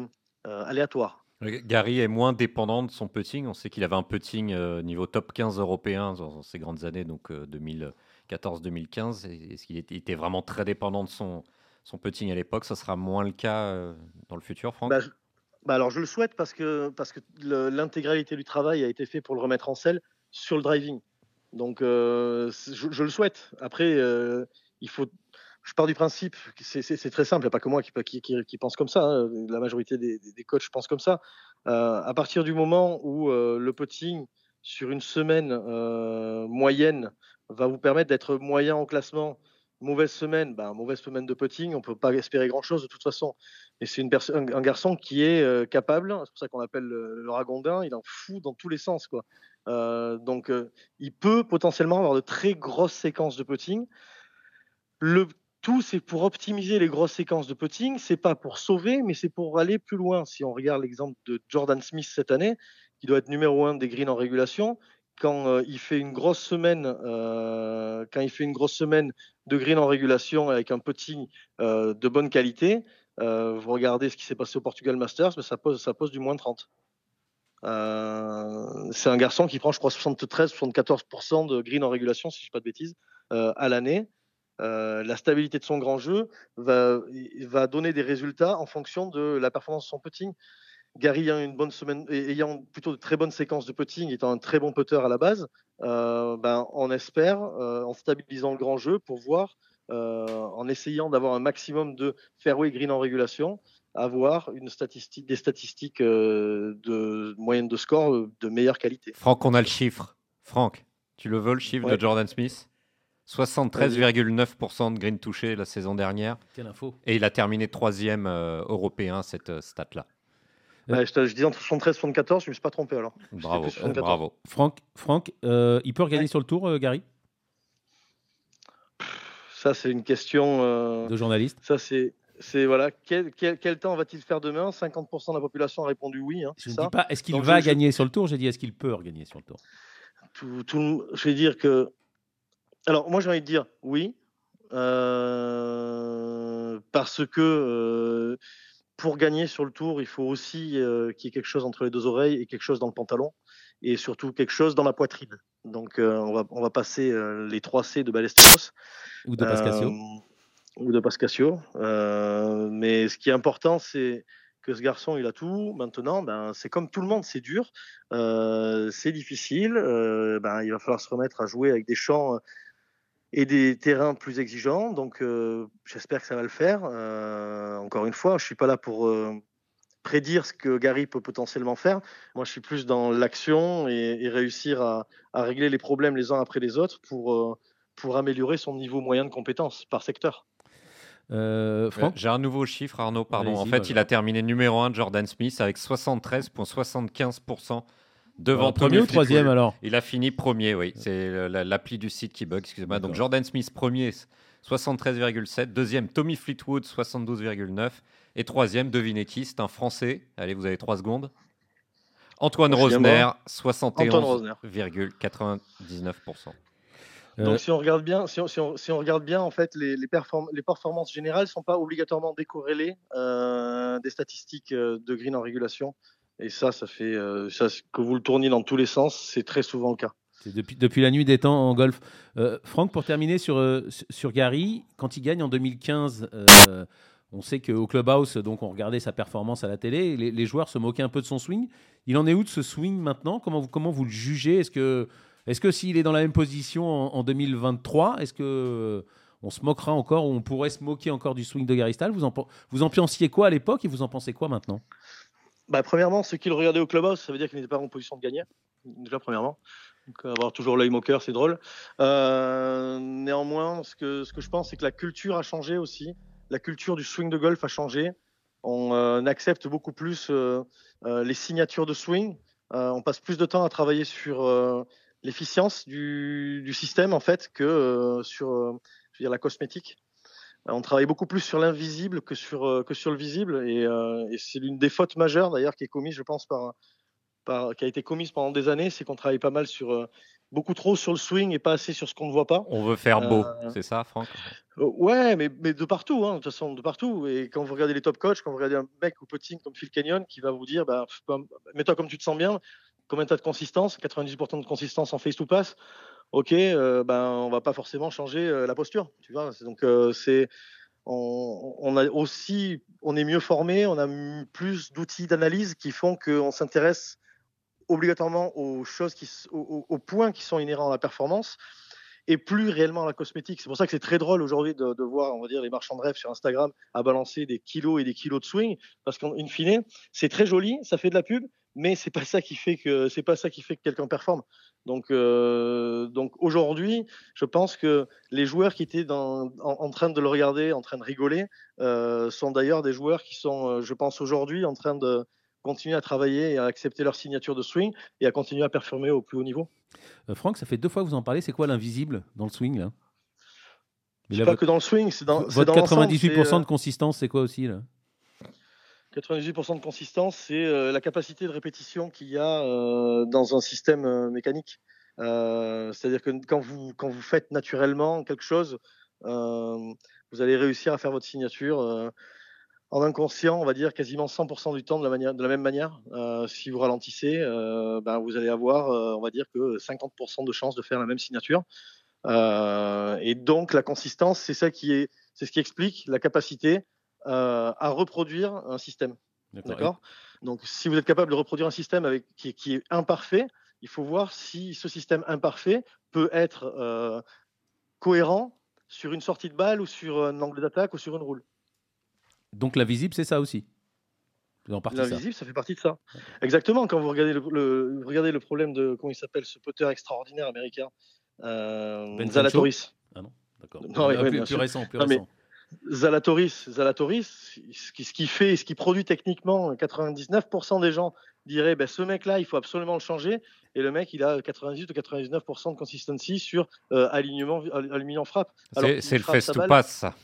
euh, aléatoire. Gary est moins dépendant de son putting. On sait qu'il avait un putting euh, niveau top 15 européen dans ses grandes années, donc 2014-2015. Est-ce qu'il était vraiment très dépendant de son, son putting à l'époque Ça sera moins le cas dans le futur, Franck? Bah, bah, Alors, je le souhaite parce que, parce que l'intégralité du travail a été fait pour le remettre en selle sur le driving. Donc, je, je, le souhaite. Après, il faut je pars du principe, c'est très simple, il n'y a pas que moi qui, pense comme ça, hein. la majorité des, des, coachs pensent comme ça. Euh, à partir du moment où euh, le putting sur une semaine euh, moyenne va vous permettre d'être moyen en classement, mauvaise semaine, ben, mauvaise semaine de putting, on ne peut pas espérer grand-chose de toute façon. Et c'est un, un, garçon qui est capable, c'est pour ça qu'on l'appelle le, le, ragondin, il en fout dans tous les sens. Quoi. donc il peut potentiellement avoir de très grosses séquences de putting. Le tout, c'est pour optimiser les grosses séquences de putting. C'est pas pour sauver, mais c'est pour aller plus loin. Si on regarde l'exemple de Jordan Smith cette année, qui doit être numéro un des greens en régulation, quand euh, il fait une grosse semaine, euh, quand il fait une grosse semaine de green en régulation avec un putting euh, de bonne qualité, vous regardez ce qui s'est passé au Portugal Masters, mais ça pose, ça pose du moins 30. c'est un garçon qui prend, je crois, 73-74% de green en régulation, si je ne dis pas de bêtises, à l'année. Euh, la stabilité de son grand jeu va, va, donner des résultats en fonction de la performance de son putting. Gary ayant une bonne semaine, ayant plutôt de très bonnes séquences de putting, étant un très bon putter à la base, euh, ben, on espère, euh, en stabilisant le grand jeu, pour voir, en essayant d'avoir un maximum de fairway green en régulation, avoir une statistique, des statistiques de moyenne de score de meilleure qualité. Franck, on a le chiffre. Franck, tu le veux le chiffre de Jordan Smith? 73,9% de green touché la saison dernière. Quelle info. Et il a terminé troisième euh, européen, cette euh, stat-là. je, je, dis entre 73 et 74, je ne me suis pas trompé alors. Bravo, bravo. Franck, Franck euh, il peut regagner sur le tour, Gary? Ça, c'est une question. de journaliste Ça, c'est. C'est voilà, quel, quel, quel temps va-t-il faire demain? 50% de la population a répondu oui. Hein, je ne dis pas est-ce qu'il va gagner sur le tour, j'ai dit est-ce qu'il peut regagner sur le tour? Tout, tout, je vais dire que alors, moi, j'ai envie de dire oui, euh, parce que euh, pour gagner sur le tour, il faut aussi euh, qu'il y ait quelque chose entre les deux oreilles et quelque chose dans le pantalon, et surtout quelque chose dans la poitrine. Donc, on, va, on va passer les 3 C de Ballesteros. Ou de Pascasio. ou de Pascasio. mais ce qui est important, c'est que ce garçon, il a tout. Maintenant, ben, c'est comme tout le monde, c'est dur, c'est difficile. ben, il va falloir se remettre à jouer avec des champs et des terrains plus exigeants. Donc euh, j'espère que ça va le faire. Euh, encore une fois, je suis pas là pour euh, prédire ce que Gary peut potentiellement faire. Moi, je suis plus dans l'action et, réussir à, régler les problèmes les uns après les autres pour, pour améliorer son niveau moyen de compétence par secteur. J'ai un nouveau chiffre, Arnaud. Pardon. En fait, il a terminé numéro 1 Jordan Smith avec 73,75% Devant premier ou troisième alors Il a fini premier, oui. C'est l'appli du site qui bug, excusez-moi. Donc Jordan Smith premier, 73,7. Deuxième, Tommy Fleetwood, 72,9. Et troisième, devinez qui? C'est un Français. Allez, vous avez trois secondes. Antoine Rosner, 71,99%. Euh, Donc si on regarde bien, si on, si on, regarde bien, en fait, les, les, les performances générales ne sont pas obligatoirement décorrélées euh, des statistiques euh, de green en régulation. Et ça, ça fait euh, que vous le tourniez dans tous les sens, c'est très souvent le cas. C'est depuis, la nuit des temps en golf. Euh, Franck, pour terminer sur, euh, sur Gary, quand il gagne en 2015, on sait qu'au clubhouse, donc on regardait sa performance à la télé, les, joueurs se moquaient un peu de son swing. Il en est où de ce swing maintenant? Comment vous, comment vous le jugez? Est-ce que, est-ce que s'il est dans la même position en, en 2023, est-ce que on se moquera encore, ou on pourrait se moquer encore du swing de Gary Stahl? Vous en, vous en pensiez quoi à l'époque et vous en pensez quoi maintenant? Bah, Premièrement, ceux qui le regardaient au clubhouse, ça veut dire qu'il n'était pas en position de gagner. Déjà, premièrement. Donc, avoir toujours l'œil moqueur, c'est drôle. Euh, néanmoins, ce que, ce que je pense, c'est que la culture a changé aussi. La culture du swing de golf a changé. On euh, accepte beaucoup plus euh, les signatures de swing. on passe plus de temps à travailler sur l'efficience du, du, système, en fait, que sur je veux dire, la cosmétique. On travaille beaucoup plus sur l'invisible que sur, que sur le visible. Et, et c'est l'une des fautes majeures, d'ailleurs, qui est commise, je pense, par qui a été commise pendant des années, c'est qu'on travaille pas mal sur euh, beaucoup trop sur le swing et pas assez sur ce qu'on ne voit pas. On veut faire beau, euh, c'est ça, Franck? euh, Ouais, mais, mais, de partout, hein, de toute façon, de partout. Et quand vous regardez les top coachs, quand vous regardez un mec ou petit comme Phil Kenyon qui va vous dire, bah, mets-toi comme tu te sens bien, combien tu as de consistance, 98% de consistance en face to pass, ok, ben on va pas forcément changer la posture, tu vois. Donc c'est on, on, a aussi, on est mieux formé, on a plus d'outils d'analyse qui font qu'on s'intéresse obligatoirement aux choses qui, aux, points qui sont inhérents à la performance et plus réellement à la cosmétique. C'est pour ça que c'est très drôle aujourd'hui de, voir, on va dire, les marchands de rêve sur Instagram à balancer des kilos et des kilos de swing, parce qu'en fine, c'est très joli, ça fait de la pub, mais c'est pas ça qui fait que c'est pas ça qui fait que quelqu'un performe. Donc, euh, donc aujourd'hui, je pense que les joueurs qui étaient dans, en, train de le regarder, en train de rigoler, euh, sont d'ailleurs des joueurs qui sont, euh, je pense aujourd'hui, en train de continuer à travailler et à accepter leur signature de swing et à continuer à performer au plus haut niveau. Euh, Franck, ça fait deux fois que vous en parlez. C'est quoi l'invisible dans le swing là? C'est pas que dans le swing, c'est dans votre 98% de consistance, c'est quoi aussi là? 98% de consistance, c'est euh, la capacité de répétition qu'il y a euh, dans un système mécanique. C'est-à-dire que quand vous, faites naturellement quelque chose, vous allez réussir à faire votre signature en inconscient, on va dire quasiment 100% du temps de la, même manière. Euh, si vous ralentissez, euh, ben vous allez avoir, euh, on va dire que 50% de chances de faire la même signature. et donc la consistance, c'est ça qui est, c'est ce qui explique la capacité à reproduire un système. D'accord. Donc si vous êtes capable de reproduire un système avec qui, qui, est imparfait, il faut voir si ce système imparfait peut être cohérent sur une sortie de balle ou sur un angle d'attaque ou sur une roule. Donc l'invisible, c'est ça aussi? L'invisible, ça. ça fait partie de ça. Exactement. Quand vous regardez le, regardez le problème de comment il s'appelle ce poteur extraordinaire américain, euh, ben Zalatoris. Ah non, d'accord. plus, récent, plus récent. Zalatoris, Zalatoris, ce qui, ce qui fait, ce qui produit techniquement, 99% des gens diraient ben, ce mec-là, il faut absolument le changer. Et le mec, il a 98 ou 99% de consistency sur euh, alignement, alignement frappe. C'est le face to pass, ça.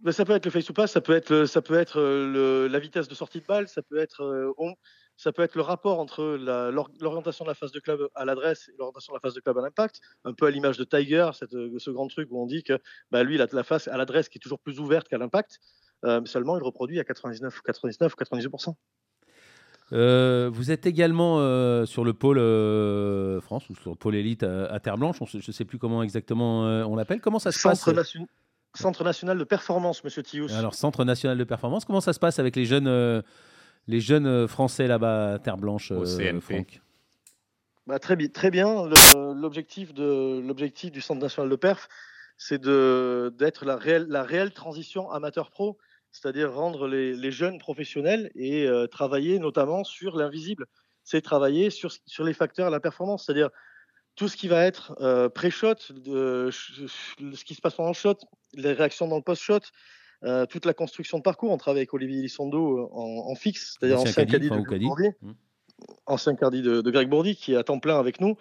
Bah, ça peut être le face to pass, ça peut être, ça peut être la vitesse de sortie de balle, ça peut être, euh, ça peut être le rapport entre l'orientation de la phase de club à l'adresse et l'orientation de la phase de club à l'impact, un peu à l'image de Tiger, cette, ce grand truc où on dit que bah, lui, il a la face à l'adresse qui est toujours plus ouverte qu'à l'impact, euh, seulement il reproduit à 99, 99 98%. vous êtes également sur le pôle France ou sur le pôle élite à, Terre Blanche. je ne sais plus comment exactement on l'appelle. Comment ça se passe Centre national de performance, monsieur Thius. Alors, Centre national de performance, comment ça se passe avec les jeunes, euh, les jeunes euh, Français là-bas, Terre Blanche, Au euh, Franck bah, très, très bien. L'objectif du Centre national de perf, c'est d'être la réelle, la réelle transition amateur-pro, c'est-à-dire rendre les, les, jeunes professionnels et travailler notamment sur l'invisible. C'est travailler sur, sur les facteurs de la performance, c'est-à-dire tout ce qui va être euh, pré-shot, ce qui se passe pendant le shot, les réactions dans le post-shot, euh, toute la construction de parcours. On travaille avec Olivier Lissondo euh, en, fixe, c'est-à-dire ancien caddie de, mmh. ancien caddie de, Greg Bourdi, qui est à temps plein avec nous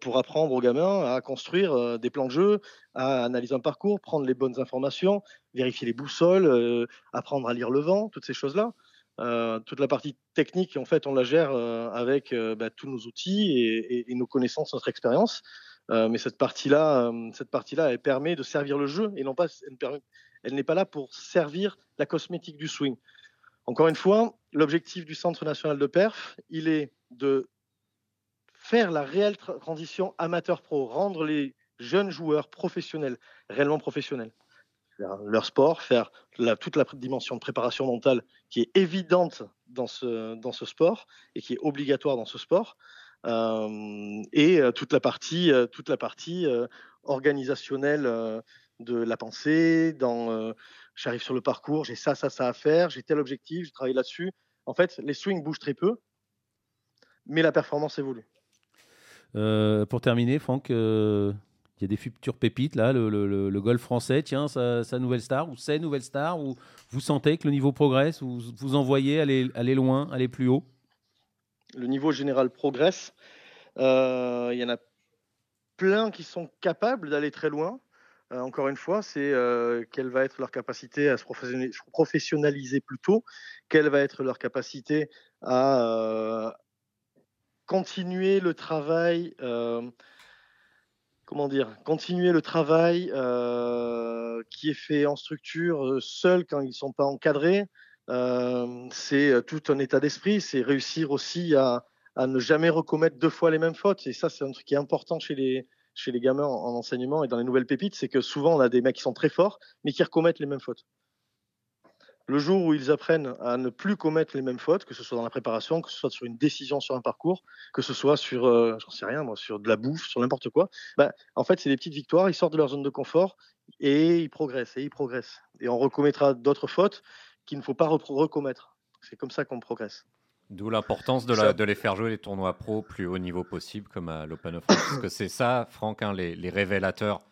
pour apprendre aux gamins à construire des plans de jeu, à analyser un parcours, prendre les bonnes informations, vérifier les boussoles, apprendre à lire le vent, toutes ces choses-là. Euh, toute la partie technique, en fait, on la gère euh, avec euh, bah, tous nos outils et, nos connaissances, notre expérience. mais cette partie-là, cette partie-là, elle permet de servir le jeu et non pas, elle, n'est pas là pour servir la cosmétique du swing. Encore une fois, l'objectif du Centre national de perf, il est de faire la réelle transition amateur-pro, rendre les jeunes joueurs professionnels, réellement professionnels leur sport, faire toute la dimension de préparation mentale qui est évidente dans ce, dans ce sport et qui est obligatoire dans ce sport. et toute la partie, toute la partie organisationnelle de la pensée, dans j'arrive sur le parcours, j'ai ça, ça, ça à faire, j'ai tel objectif, je travaille là-dessus. En fait, les swings bougent très peu, mais la performance évolue. Euh, pour terminer, Franck, euh, il y a des futures pépites là, le, golf français, tiens, sa, nouvelle star ou ses nouvelles stars, ou vous sentez que le niveau progresse, ou vous envoyez aller, aller loin, aller plus haut? Le niveau général progresse. Euh, il y en a plein qui sont capables d'aller très loin. Encore une fois, c'est quelle va être leur capacité à se professionnaliser plus tôt, quelle va être leur capacité à, continuer le travail, euh, comment dire, continuer le travail euh, qui est fait en structure euh, seul quand ils ne sont pas encadrés. c'est tout un état d'esprit, c'est réussir aussi à, ne jamais recommettre deux fois les mêmes fautes. Et ça, c'est un truc qui est important chez les, chez les gamins en enseignement et dans les nouvelles pépites, c'est que souvent on a des mecs qui sont très forts, mais qui recommettent les mêmes fautes le jour où ils apprennent à ne plus commettre les mêmes fautes, que ce soit dans la préparation, que ce soit sur une décision sur un parcours, que ce soit sur, euh, j'en sais rien, moi, sur de la bouffe, sur n'importe quoi, bah, en fait, c'est des petites victoires, ils sortent de leur zone de confort et ils progressent, et ils progressent. Et on recommettra d'autres fautes qu'il ne faut pas recommettre. C'est comme ça qu'on progresse. D'où l'importance de, de, les faire jouer les tournois pro plus haut niveau possible, comme à l'Open of France. Parce que c'est ça, Franck, hein, les, les révélateurs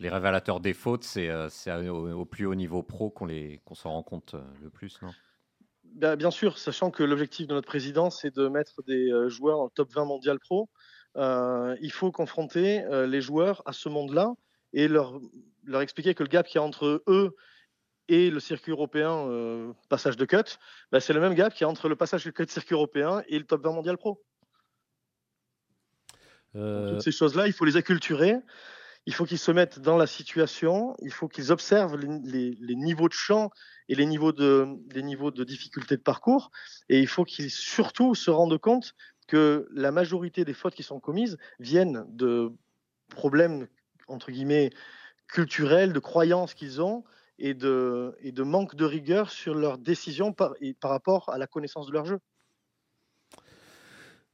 les révélateurs des fautes, c'est euh, au, plus haut niveau pro qu'on qu'on s'en rend compte euh, le plus, non? Bah, Bien sûr, sachant que l'objectif de notre président, c'est de mettre des euh, joueurs en top 20 mondial pro. il faut confronter les joueurs à ce monde-là et leur, leur expliquer que le gap qu'il y a entre eux et le circuit européen passage de cut, bah, c'est le même gap qu'il y a entre le passage de cut circuit européen et le top 20 mondial pro. Toutes ces choses-là, il faut les acculturer il faut qu'ils se mettent dans la situation, il faut qu'ils observent les, niveaux de champ et les niveaux de, les niveaux de difficulté de parcours, et il faut qu'ils surtout se rendent compte que la majorité des fautes qui sont commises viennent de problèmes, entre guillemets, culturels, de croyances qu'ils ont, et de, et de manque de rigueur sur leurs décisions par, par rapport à la connaissance de leur jeu.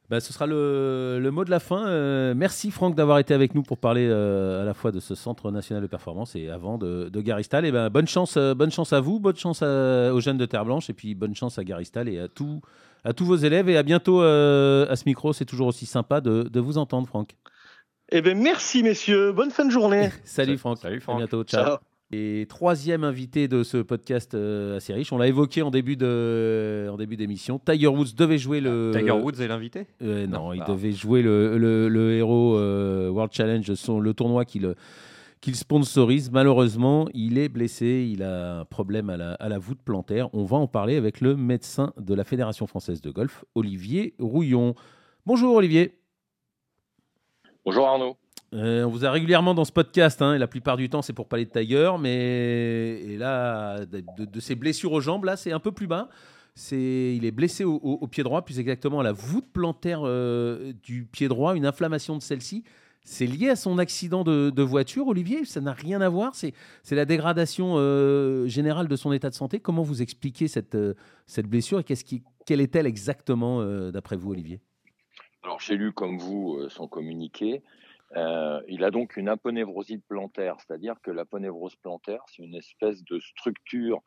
Bah, ce sera le, mot de la fin. Euh, merci Franck d'avoir été avec nous pour parler euh, à la fois de ce Centre national de performance et avant de, de Garistal. Et ben, bonne, chance, euh, bonne chance à vous, bonne chance aux jeunes de Terre Blanche et puis bonne chance à Garistal et à, tout, à tous vos élèves. Et à bientôt à ce micro. C'est toujours aussi sympa de, de vous entendre, Franck. Eh ben, merci messieurs. Bonne fin de journée. Salut Franck. Salut Franck. À bientôt. Ciao. Et troisième invité de ce podcast euh, assez riche, on l'a évoqué en début de, en début d'émission. Tiger Woods devait jouer le. Tiger Woods est l'invité? Euh, non, il devait jouer le, le, héros euh, World Challenge, son, le tournoi qu'il qu'il sponsorise. Malheureusement, il est blessé, il a un problème à la, à la voûte plantaire. On va en parler avec le médecin de la Fédération française de golf, Olivier Rouillon. Bonjour Olivier. Bonjour Arnaud. Euh, on vous a régulièrement dans ce podcast, hein, et la plupart du temps c'est pour parler de Tiger, mais là, de, ses blessures aux jambes, là c'est un peu plus bas. C'est, il est blessé au, pied droit, plus exactement à la voûte plantaire euh, du pied droit, une inflammation de celle-ci. C'est lié à son accident de, voiture, Olivier Ça n'a rien à voir C'est, la dégradation euh, générale de son état de santé. Comment vous expliquez cette, cette blessure et qu'est-ce qui, quelle est-elle exactement, d'après vous, Olivier? Alors, j'ai lu comme vous son communiqué. Euh, il a donc une aponevrosite plantaire, c'est-à-dire que l'aponévrose plantaire, c'est une espèce de structure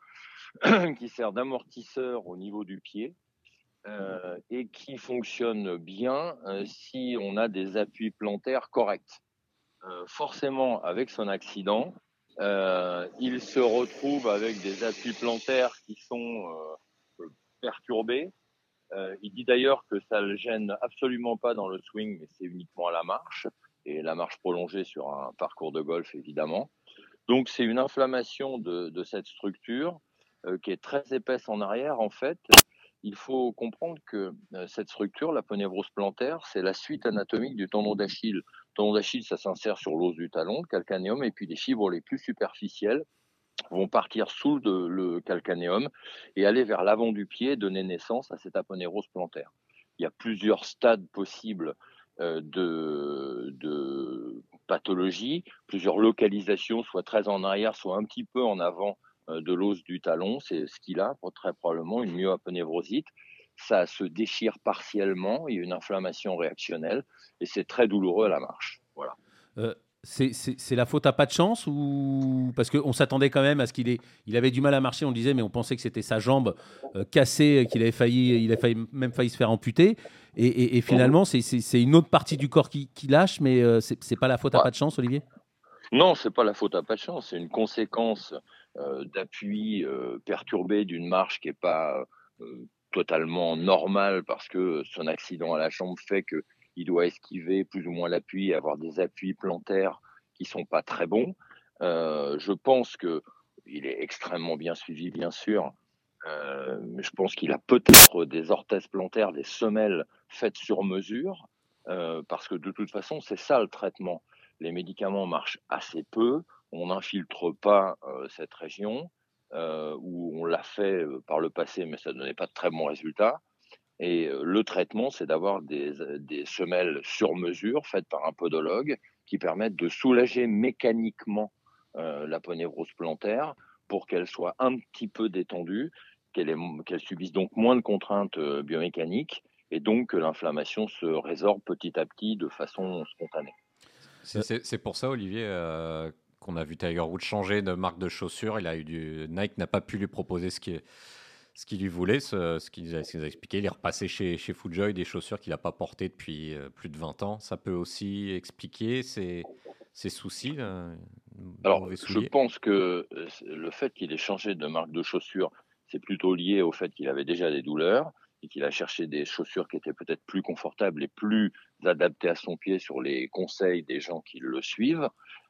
qui sert d'amortisseur au niveau du pied euh, et qui fonctionne bien euh, si on a des appuis plantaires corrects. forcément, avec son accident, il se retrouve avec des appuis plantaires qui sont perturbés. il dit d'ailleurs que ça le gêne absolument pas dans le swing, mais c'est uniquement à la marche et la marche prolongée sur un parcours de golf, évidemment. Donc, c'est une inflammation de, cette structure euh, qui est très épaisse en arrière. En fait, il faut comprendre que euh, cette structure, la ponévrose plantaire, c'est la suite anatomique du tendon d'Achille. Le tendon d'Achille, ça s'insère sur l'os du talon, le calcanéum, et puis les fibres les plus superficielles vont partir sous le, calcanéum et aller vers l'avant du pied, donner naissance à cette aponévrose plantaire. Il y a plusieurs stades possibles de, de pathologie, plusieurs localisations, soit très en arrière, soit un petit peu en avant euh, de l'os du talon. C'est ce qu'il a, très probablement une myoaponévrosite. ça se déchire partiellement, il y a une inflammation réactionnelle et c'est très douloureux à la marche. Voilà. Euh, c'est la faute à pas de chance ou parce qu'on s'attendait quand même à ce qu'il il avait du mal à marcher, on disait, mais on pensait que c'était sa jambe euh, cassée, qu'il avait failli, il a failli, même failli se faire amputer. Et, finalement, c'est une autre partie du corps qui, lâche, mais euh, c'est pas la faute à pas de chance, Olivier? Non, c'est pas la faute à pas de chance, c'est une conséquence euh, d'appui perturbé d'une marche qui est pas totalement normale parce que son accident à la jambe fait que il doit esquiver plus ou moins l'appui, avoir des appuis plantaires qui sont pas très bons. Euh, je pense que il est extrêmement bien suivi, bien sûr. Euh, je pense qu'il a peut-être des orthèses plantaires, des semelles faites sur mesure, euh, parce que de toute façon, c'est ça le traitement. Les médicaments marchent assez peu, on n'infiltre pas cette région, où on l'a fait par le passé, mais ça ne donnait pas de très bons résultats. Et euh, le traitement, c'est d'avoir des, des, semelles sur mesure faites par un podologue qui permettent de soulager mécaniquement euh, la ponévrose plantaire pour qu'elle soit un petit peu détendue, qu'elle subisse donc moins de contraintes euh, biomécaniques et donc que l'inflammation se résorbe petit à petit de façon spontanée. C'est pour ça, Olivier, qu'on a vu Tiger Woods changer de marque de chaussures. Il a eu du Nike n'a pas pu lui proposer ce qui est ce qu'il lui voulait, ce, qu'il nous, a expliqué. Il est repassé chez, chez Foodjoy des chaussures qu'il n'a pas portées depuis euh, plus de 20 ans. Ça peut aussi expliquer ses, soucis Alors, je pense que euh, le fait qu'il ait changé de marque de chaussures, c'est plutôt lié au fait qu'il avait déjà des douleurs et qu'il a cherché des chaussures qui étaient peut-être plus confortables et plus adaptées à son pied sur les conseils des gens qui le suivent.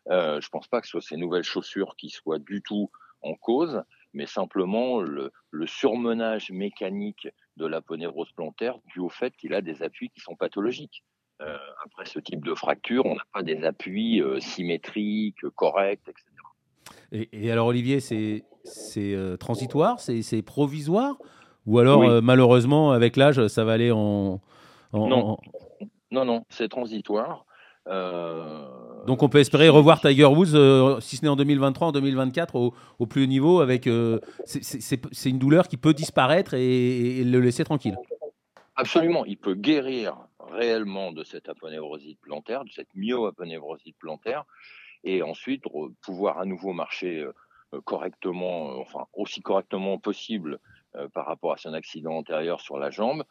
Euh, je ne pense pas que ce soit ces nouvelles chaussures qui soient du tout en cause mais simplement le, surmenage mécanique de la ponévrose plantaire dû au fait qu'il a des appuis qui sont pathologiques. Euh, après ce type de fracture, on n'a pas des appuis euh, symétriques, corrects, etc. Et, alors Olivier, c'est euh, transitoire, c'est provisoire? Ou alors malheureusement, avec l'âge, ça va aller en... non. non, non, c'est transitoire. Euh, Donc on peut espérer revoir Tiger Woods, euh, si ce n'est en 2023, en 2024, au, plus haut niveau. Avec, euh, c'est une douleur qui peut disparaître et, le laisser tranquille. Absolument, il peut guérir réellement de cette aponevrosite plantaire, de cette myoaponevrosite plantaire, et ensuite pouvoir à nouveau marcher correctement, enfin aussi correctement possible par rapport à son accident antérieur sur la jambe,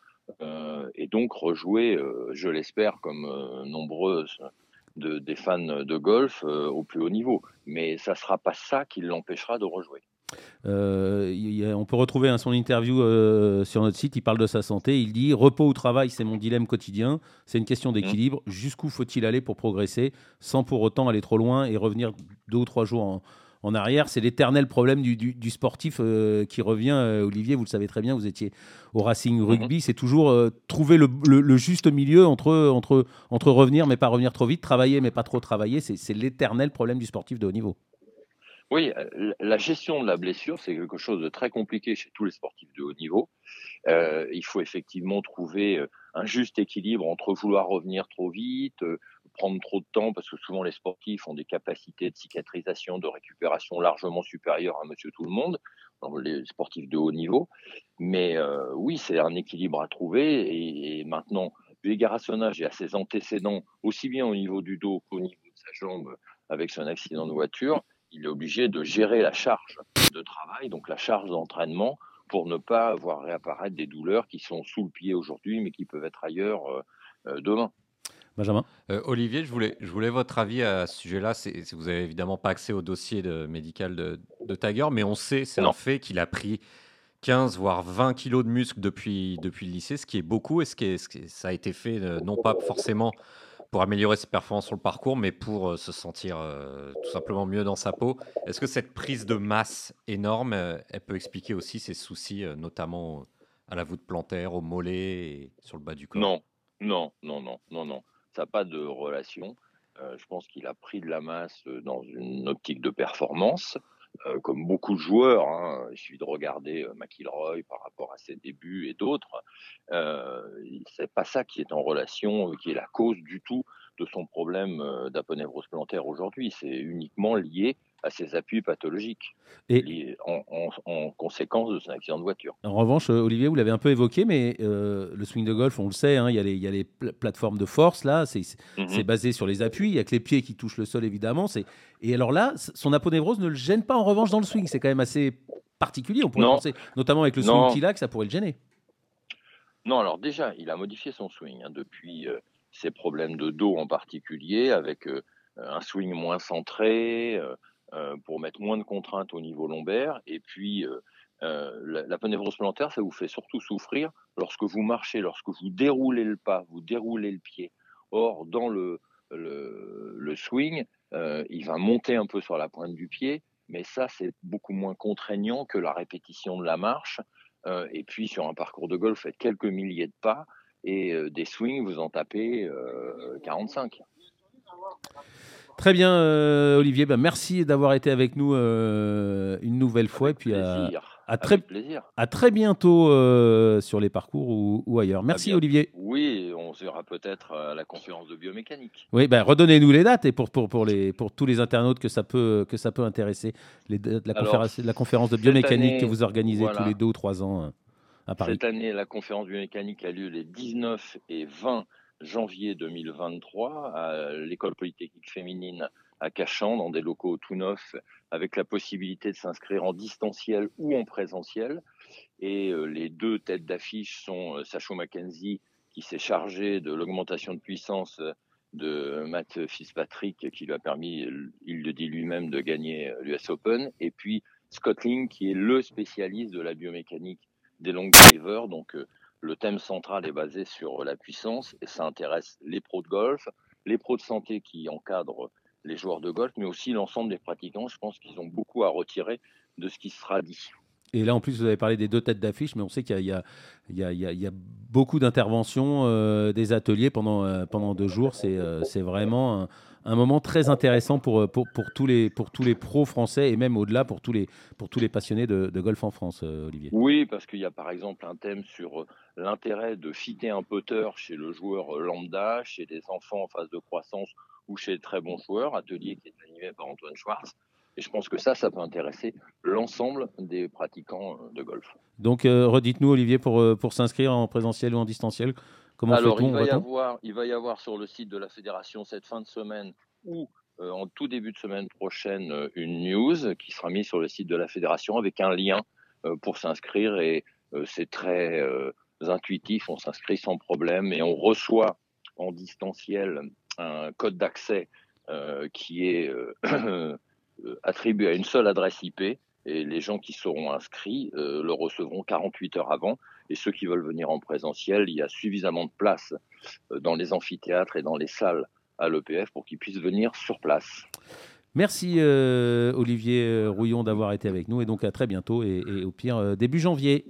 euh, et donc rejouer, euh, je l'espère, comme euh, nombreuses de, des fans de golf au plus haut niveau. Mais ça ne sera pas ça qui l'empêchera de rejouer. on peut retrouver son interview sur notre site. Il parle de sa santé. Il dit Repos ou travail, c'est mon dilemme quotidien. C'est une question d'équilibre. Mmh. Jusqu'où faut-il aller pour progresser sans pour autant aller trop loin et revenir deux ou trois jours en, en arrière. C'est l'éternel problème du, sportif euh, qui revient. Euh, Olivier, vous le savez très bien, vous étiez au Racing mhm. Rugby. C'est toujours euh, trouver le, juste milieu entre, entre, entre revenir mais pas revenir trop vite, travailler mais pas trop travailler. C'est l'éternel problème du sportif de haut niveau. Oui, la gestion de la blessure, c'est quelque chose de très compliqué chez tous les sportifs de haut niveau. il faut effectivement trouver un juste équilibre entre vouloir revenir trop vite, prendre trop de temps parce que souvent les sportifs ont des capacités de cicatrisation, de récupération largement supérieures à monsieur tout le monde, les sportifs de haut niveau. Mais euh, oui, c'est un équilibre à trouver et, maintenant, vu à et à ses antécédents, aussi bien au niveau du dos qu'au niveau de sa jambe avec son accident de voiture, il est obligé de gérer la charge de travail, donc la charge d'entraînement, pour ne pas avoir réapparaître des douleurs qui sont sous le pied aujourd'hui, mais qui peuvent être ailleurs euh, euh, demain. Benjamin euh, Olivier, je voulais, je voulais votre avis à ce sujet-là. Vous n'avez évidemment pas accès au dossier de, médical de, de, Tiger, mais on sait, c'est un fait qu'il a pris 15 voire 20 kilos de muscles depuis, depuis le lycée, ce qui est beaucoup et ce qui, est, ce qui ça a été fait euh, non pas forcément pour améliorer ses performances sur le parcours, mais pour euh, se sentir tout simplement mieux dans sa peau. Est-ce que cette prise de masse énorme, elle peut expliquer aussi ses soucis, notamment à la voûte plantaire, au mollet et sur le bas du corps? Non, non, non, non, non, non ça n'a pas de relation. Euh, je pense qu'il a pris de la masse euh, dans une optique de performance, euh, comme beaucoup de joueurs. Hein. Il suffit de regarder McIlroy par rapport à ses débuts et d'autres. C'est pas ça qui est en relation, qui est la cause du tout de son problème d'aponévrose plantaire aujourd'hui. C'est uniquement lié à ses appuis pathologiques et en, conséquence de son accident de voiture. En revanche, euh, Olivier, vous l'avez un peu évoqué, mais euh, le swing de golf, on le sait, hein, il, y a les, il, y a les, plateformes de force, là, c'est mhm. basé sur les appuis, il n'y a que les pieds qui touchent le sol, évidemment. Et alors là, son aponévrose ne le gêne pas en revanche dans le swing, c'est quand même assez particulier, on pourrait penser, notamment avec le swing qu'il a, que ça pourrait le gêner. Non, alors déjà, il a modifié son swing hein, depuis euh, ses problèmes de dos en particulier, avec un swing moins centré, pour mettre moins de contraintes au niveau lombaire. Et puis, euh, euh, la, la plantaire, ça vous fait surtout souffrir lorsque vous marchez, lorsque vous déroulez le pas, vous déroulez le pied. Or, dans le, le, swing, il va monter un peu sur la pointe du pied, mais ça, c'est beaucoup moins contraignant que la répétition de la marche. et puis, sur un parcours de golf, faites quelques milliers de pas et des swings, vous en tapez 45. Très bien, euh, Olivier. Ben, merci d'avoir été avec nous euh, une nouvelle fois. Et puis à, très, plaisir. à très bientôt euh, sur les parcours ou, ailleurs. Merci, Olivier. Oui, on se verra peut-être à la conférence de biomécanique. Oui, ben, redonnez-nous les dates et pour, pour, pour, les, pour tous les internautes que ça peut, que ça peut intéresser. Les, la, conférence, la conférence de biomécanique que vous organisez tous les deux ou trois ans à Paris. Cette année, la conférence biomécanique a lieu les 19 et 20 janvier 2023 à l'école polytechnique féminine à Cachan, dans des locaux tout neufs, avec la possibilité de s'inscrire en distanciel ou en présentiel. Et euh, les deux têtes d'affiche sont euh, Sacho Mackenzie, qui s'est chargé de l'augmentation de puissance euh, de Matt Fitzpatrick, qui lui a permis, il le dit lui-même, de gagner l'US Open, et puis Scott Ling, qui est le spécialiste de la biomécanique des long drivers, donc le thème central est basé sur la puissance et ça intéresse les pros de golf, les pros de santé qui encadrent les joueurs de golf, mais aussi l'ensemble des pratiquants. Je pense qu'ils ont beaucoup à retirer de ce qui sera dit. Et là, en plus, vous avez parlé des deux têtes d'affiche, mais on sait qu'il y, a beaucoup d'interventions, euh, des ateliers pendant, euh, pendant deux jours. C'est euh, vraiment un moment très intéressant pour, pour, pour, tous les, pour tous les pros français et même au-delà pour tous les, pour tous les passionnés de, golf en France, euh, Olivier. Oui, parce qu'il y a par exemple un thème sur euh, l'intérêt de fitter un putter chez le joueur euh, lambda, chez des enfants en phase de croissance ou chez de très bons joueurs, atelier qui est animé par Antoine Schwartz. Et je pense que ça, ça peut intéresser l'ensemble des pratiquants de golf. Donc, redites-nous, Olivier, pour, pour s'inscrire en présentiel ou en distanciel, alors, il va, y avoir, il va y avoir sur le site de la fédération cette fin de semaine ou euh, en tout début de semaine prochaine euh, une news qui sera mise sur le site de la fédération avec un lien euh, pour s'inscrire et c'est très intuitif, on s'inscrit sans problème et on reçoit en distanciel un code d'accès qui est attribué à une seule adresse IP et les gens qui seront inscrits le recevront 48 heures avant et ceux qui veulent venir en présentiel, il y a suffisamment de place euh, dans les amphithéâtres et dans les salles à l'EPF pour qu'ils puissent venir sur place. Merci euh, Olivier euh, Rouillon d'avoir été avec nous et donc à très bientôt et, au pire début janvier.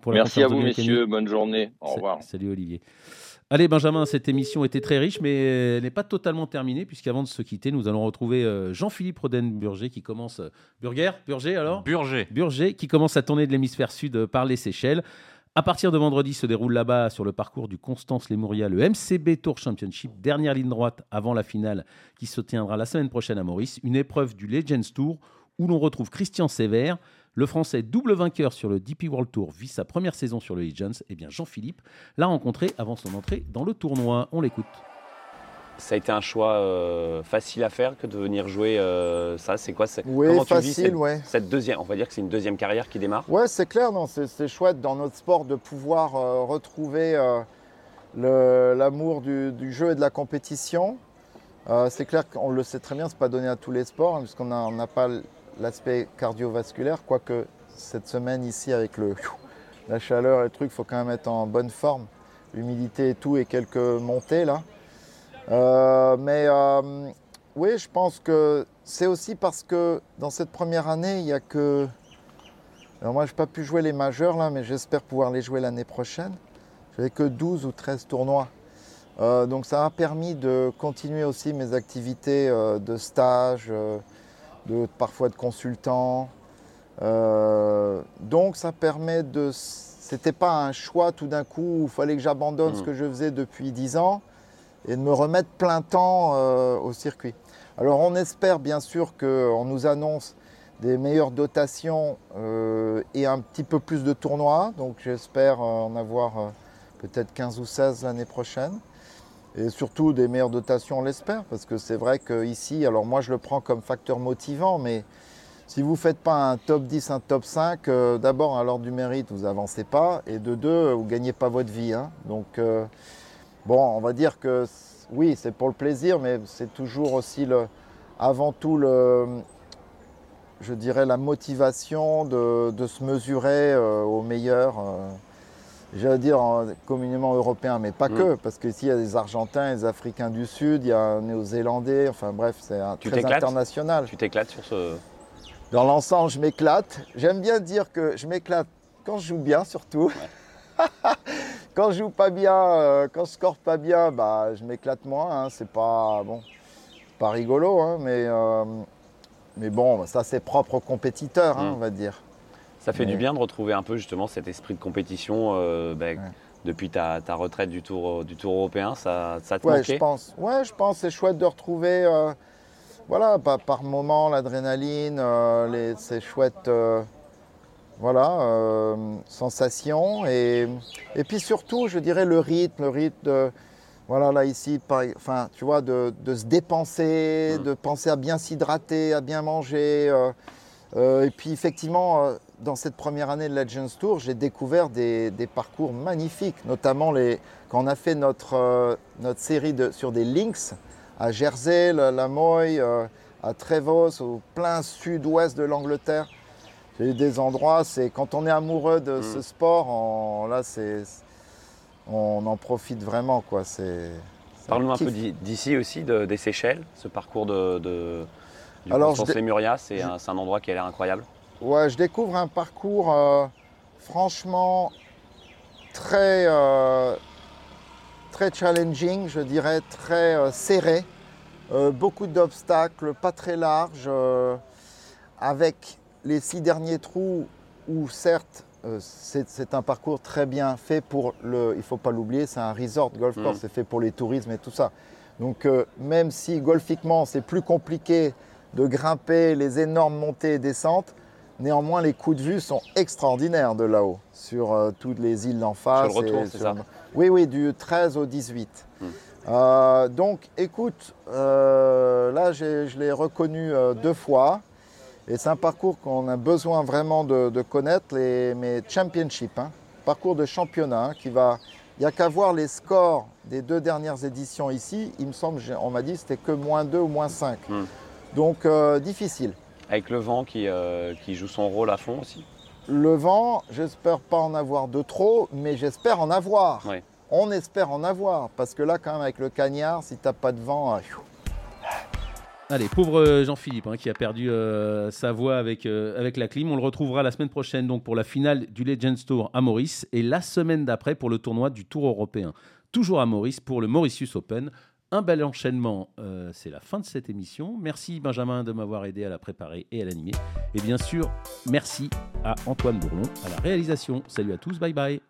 Pour la Merci à vous messieurs, bonne journée, au revoir. Salut Olivier. Allez Benjamin, cette émission était très riche, mais elle n'est pas totalement terminée, puisqu'avant de se quitter, nous allons retrouver Jean-Philippe Roden-Burger qui commence... Burger Burger alors Burger. Burger qui commence à tourner de l'hémisphère sud par les Seychelles. À partir de vendredi se déroule là-bas sur le parcours du Constance Lemuria le MCB Tour Championship, dernière ligne droite avant la finale qui se tiendra la semaine prochaine à Maurice, une épreuve du Legends Tour où l'on retrouve Christian Sévère, le Français double vainqueur sur le DP World Tour, vit sa première saison sur le Legends, et eh bien Jean-Philippe l'a rencontré avant son entrée dans le tournoi. On l'écoute ça a été un choix euh, facile à faire que de venir jouer euh, ça C'est quoi Oui, Comment facile, tu vis cette, deuxième On va dire que c'est une deuxième carrière qui démarre? Ouais, c'est clair. Non, c'est chouette dans notre sport de pouvoir euh, retrouver l'amour du, jeu et de la compétition. c'est clair qu'on le sait très bien, c'est pas donné à tous les sports, hein, puisqu'on n'a pas l'aspect cardiovasculaire, quoique cette semaine ici avec le, la chaleur et le truc, il faut quand même être en bonne forme. L'humidité et tout et quelques montées là. Euh, mais euh, oui, je pense que c'est aussi parce que dans cette première année, il n'y a que. Alors moi, je n'ai pas pu jouer les majeurs là, mais j'espère pouvoir les jouer l'année prochaine. Je n'avais que 12 ou 13 tournois. Euh, donc ça m'a permis de continuer aussi mes activités de stage, de, parfois de consultant. donc ça permet de. C'était pas un choix tout d'un coup où il fallait que j'abandonne ce mmh. que je faisais depuis 10 ans et de me remettre plein temps euh, au circuit. Alors on espère bien sûr qu'on nous annonce des meilleures dotations euh, et un petit peu plus de tournois. Donc j'espère en avoir peut-être 15 ou 16 l'année prochaine. Et surtout des meilleures dotations, on l'espère, parce que c'est vrai qu'ici, alors moi je le prends comme facteur motivant, mais si vous ne faites pas un top 10, un top 5, euh, d'abord, à l'ordre du mérite, vous n'avancez pas, et de deux, vous ne gagnez pas votre vie. hein. Donc, euh, bon, on va dire que oui, c'est pour le plaisir, mais c'est toujours aussi avant tout le, je dirais, la motivation de, se mesurer euh, au meilleur. Euh, J'allais dire en- communément européen, mais pas Mm. que, parce qu'ici il y a des Argentins, des Africains du Sud, il y a un Néo-Zélandais, enfin bref, c'est un- Tu très international. Tu t'éclates sur ce. Dans l'ensemble, je m'éclate. J'aime bien dire que je m'éclate quand je joue bien, surtout. quand je joue pas bien, euh, quand je score pas bien, bah, je m'éclate moins. hein. C'est pas bon, pas rigolo, hein, mais euh, mais bon, ça c'est propre aux compétiteurs, hein, Mm. on va dire. Ça fait Mais- du bien de retrouver un peu justement cet esprit de compétition euh, ben, Ouais. depuis ta, ta retraite du tour, du tour européen. Ça, ça te Ouais, manquait je pense. Ouais, je pense. C'est chouette de retrouver, euh, voilà, par, par moment l'adrénaline. euh, les- c'est chouette, euh, voilà, euh, sensation et et puis surtout, je dirais le rythme, le rythme de, voilà, là ici, par- enfin, tu vois, de, de se dépenser, Mm. de penser à bien s'hydrater, à bien manger. euh, euh, et puis effectivement, euh, dans cette première année de Legends Tour, j'ai découvert des, des parcours magnifiques, notamment les, quand on a fait notre, euh, notre série de, sur des links à Jersey, la, la Moy, euh, à Trevos, au plein sud-ouest de l'Angleterre. J'ai eu des endroits, c'est quand on est amoureux de ce sport, on- là c'est, on en profite vraiment quoi. C'est, Parle-nous un peu d'i- d'ici aussi, de- des Seychelles, ce parcours de, de, du Alors, Constance je dé- Lemuria. C'est je- un, c'est un endroit qui a l'air incroyable. Ouais, je découvre un parcours euh, franchement très, euh, très challenging, je dirais, très euh, serré. Beaucoup d'obstacles, pas très larges, euh, avec les six derniers trous où certes c'est un parcours très bien fait pour le, il faut pas l'oublier, c'est un resort golf course, Mm. c'est fait pour les tourismes et tout ça. Donc même si golfiquement c'est plus compliqué de grimper les énormes montées et descentes, néanmoins les coups de vue sont extraordinaires de là-haut, sur euh, toutes les îles d'en face. Sur le retour, c'est ça Oui, oui, du 13 au 18. Mm. Euh, donc écoute, euh, là je l'ai reconnu deux fois. Et c'est un parcours qu'on a besoin vraiment de, de connaître, les, mes championships, hein. parcours de championnat hein, qui va. Il n'y a qu'à voir les scores des deux dernières éditions ici. Il me semble, on m'a dit, c'était que moins 2 ou moins 5. Hmm. Donc difficile. Avec le vent qui, euh, qui joue son rôle à fond aussi. Le vent, j'espère pas en avoir de trop, mais j'espère en avoir. Ouais. On espère en avoir, parce que là, quand même, avec le cagnard, si t'as pas de vent, ah. Allez, pauvre euh, Jean-Philippe hein, qui a perdu euh, sa voix avec, euh, avec la clim. On le retrouvera la semaine prochaine donc pour la finale du Legends Tour à Maurice et la semaine d'après pour le tournoi du Tour européen. Toujours à Maurice pour le Mauritius Open. Un bel enchaînement, euh, c'est la fin de cette émission. Merci Benjamin de m'avoir aidé à la préparer et à l'animer. Et bien sûr, merci à Antoine Bourlon à la réalisation. Salut à tous, bye bye.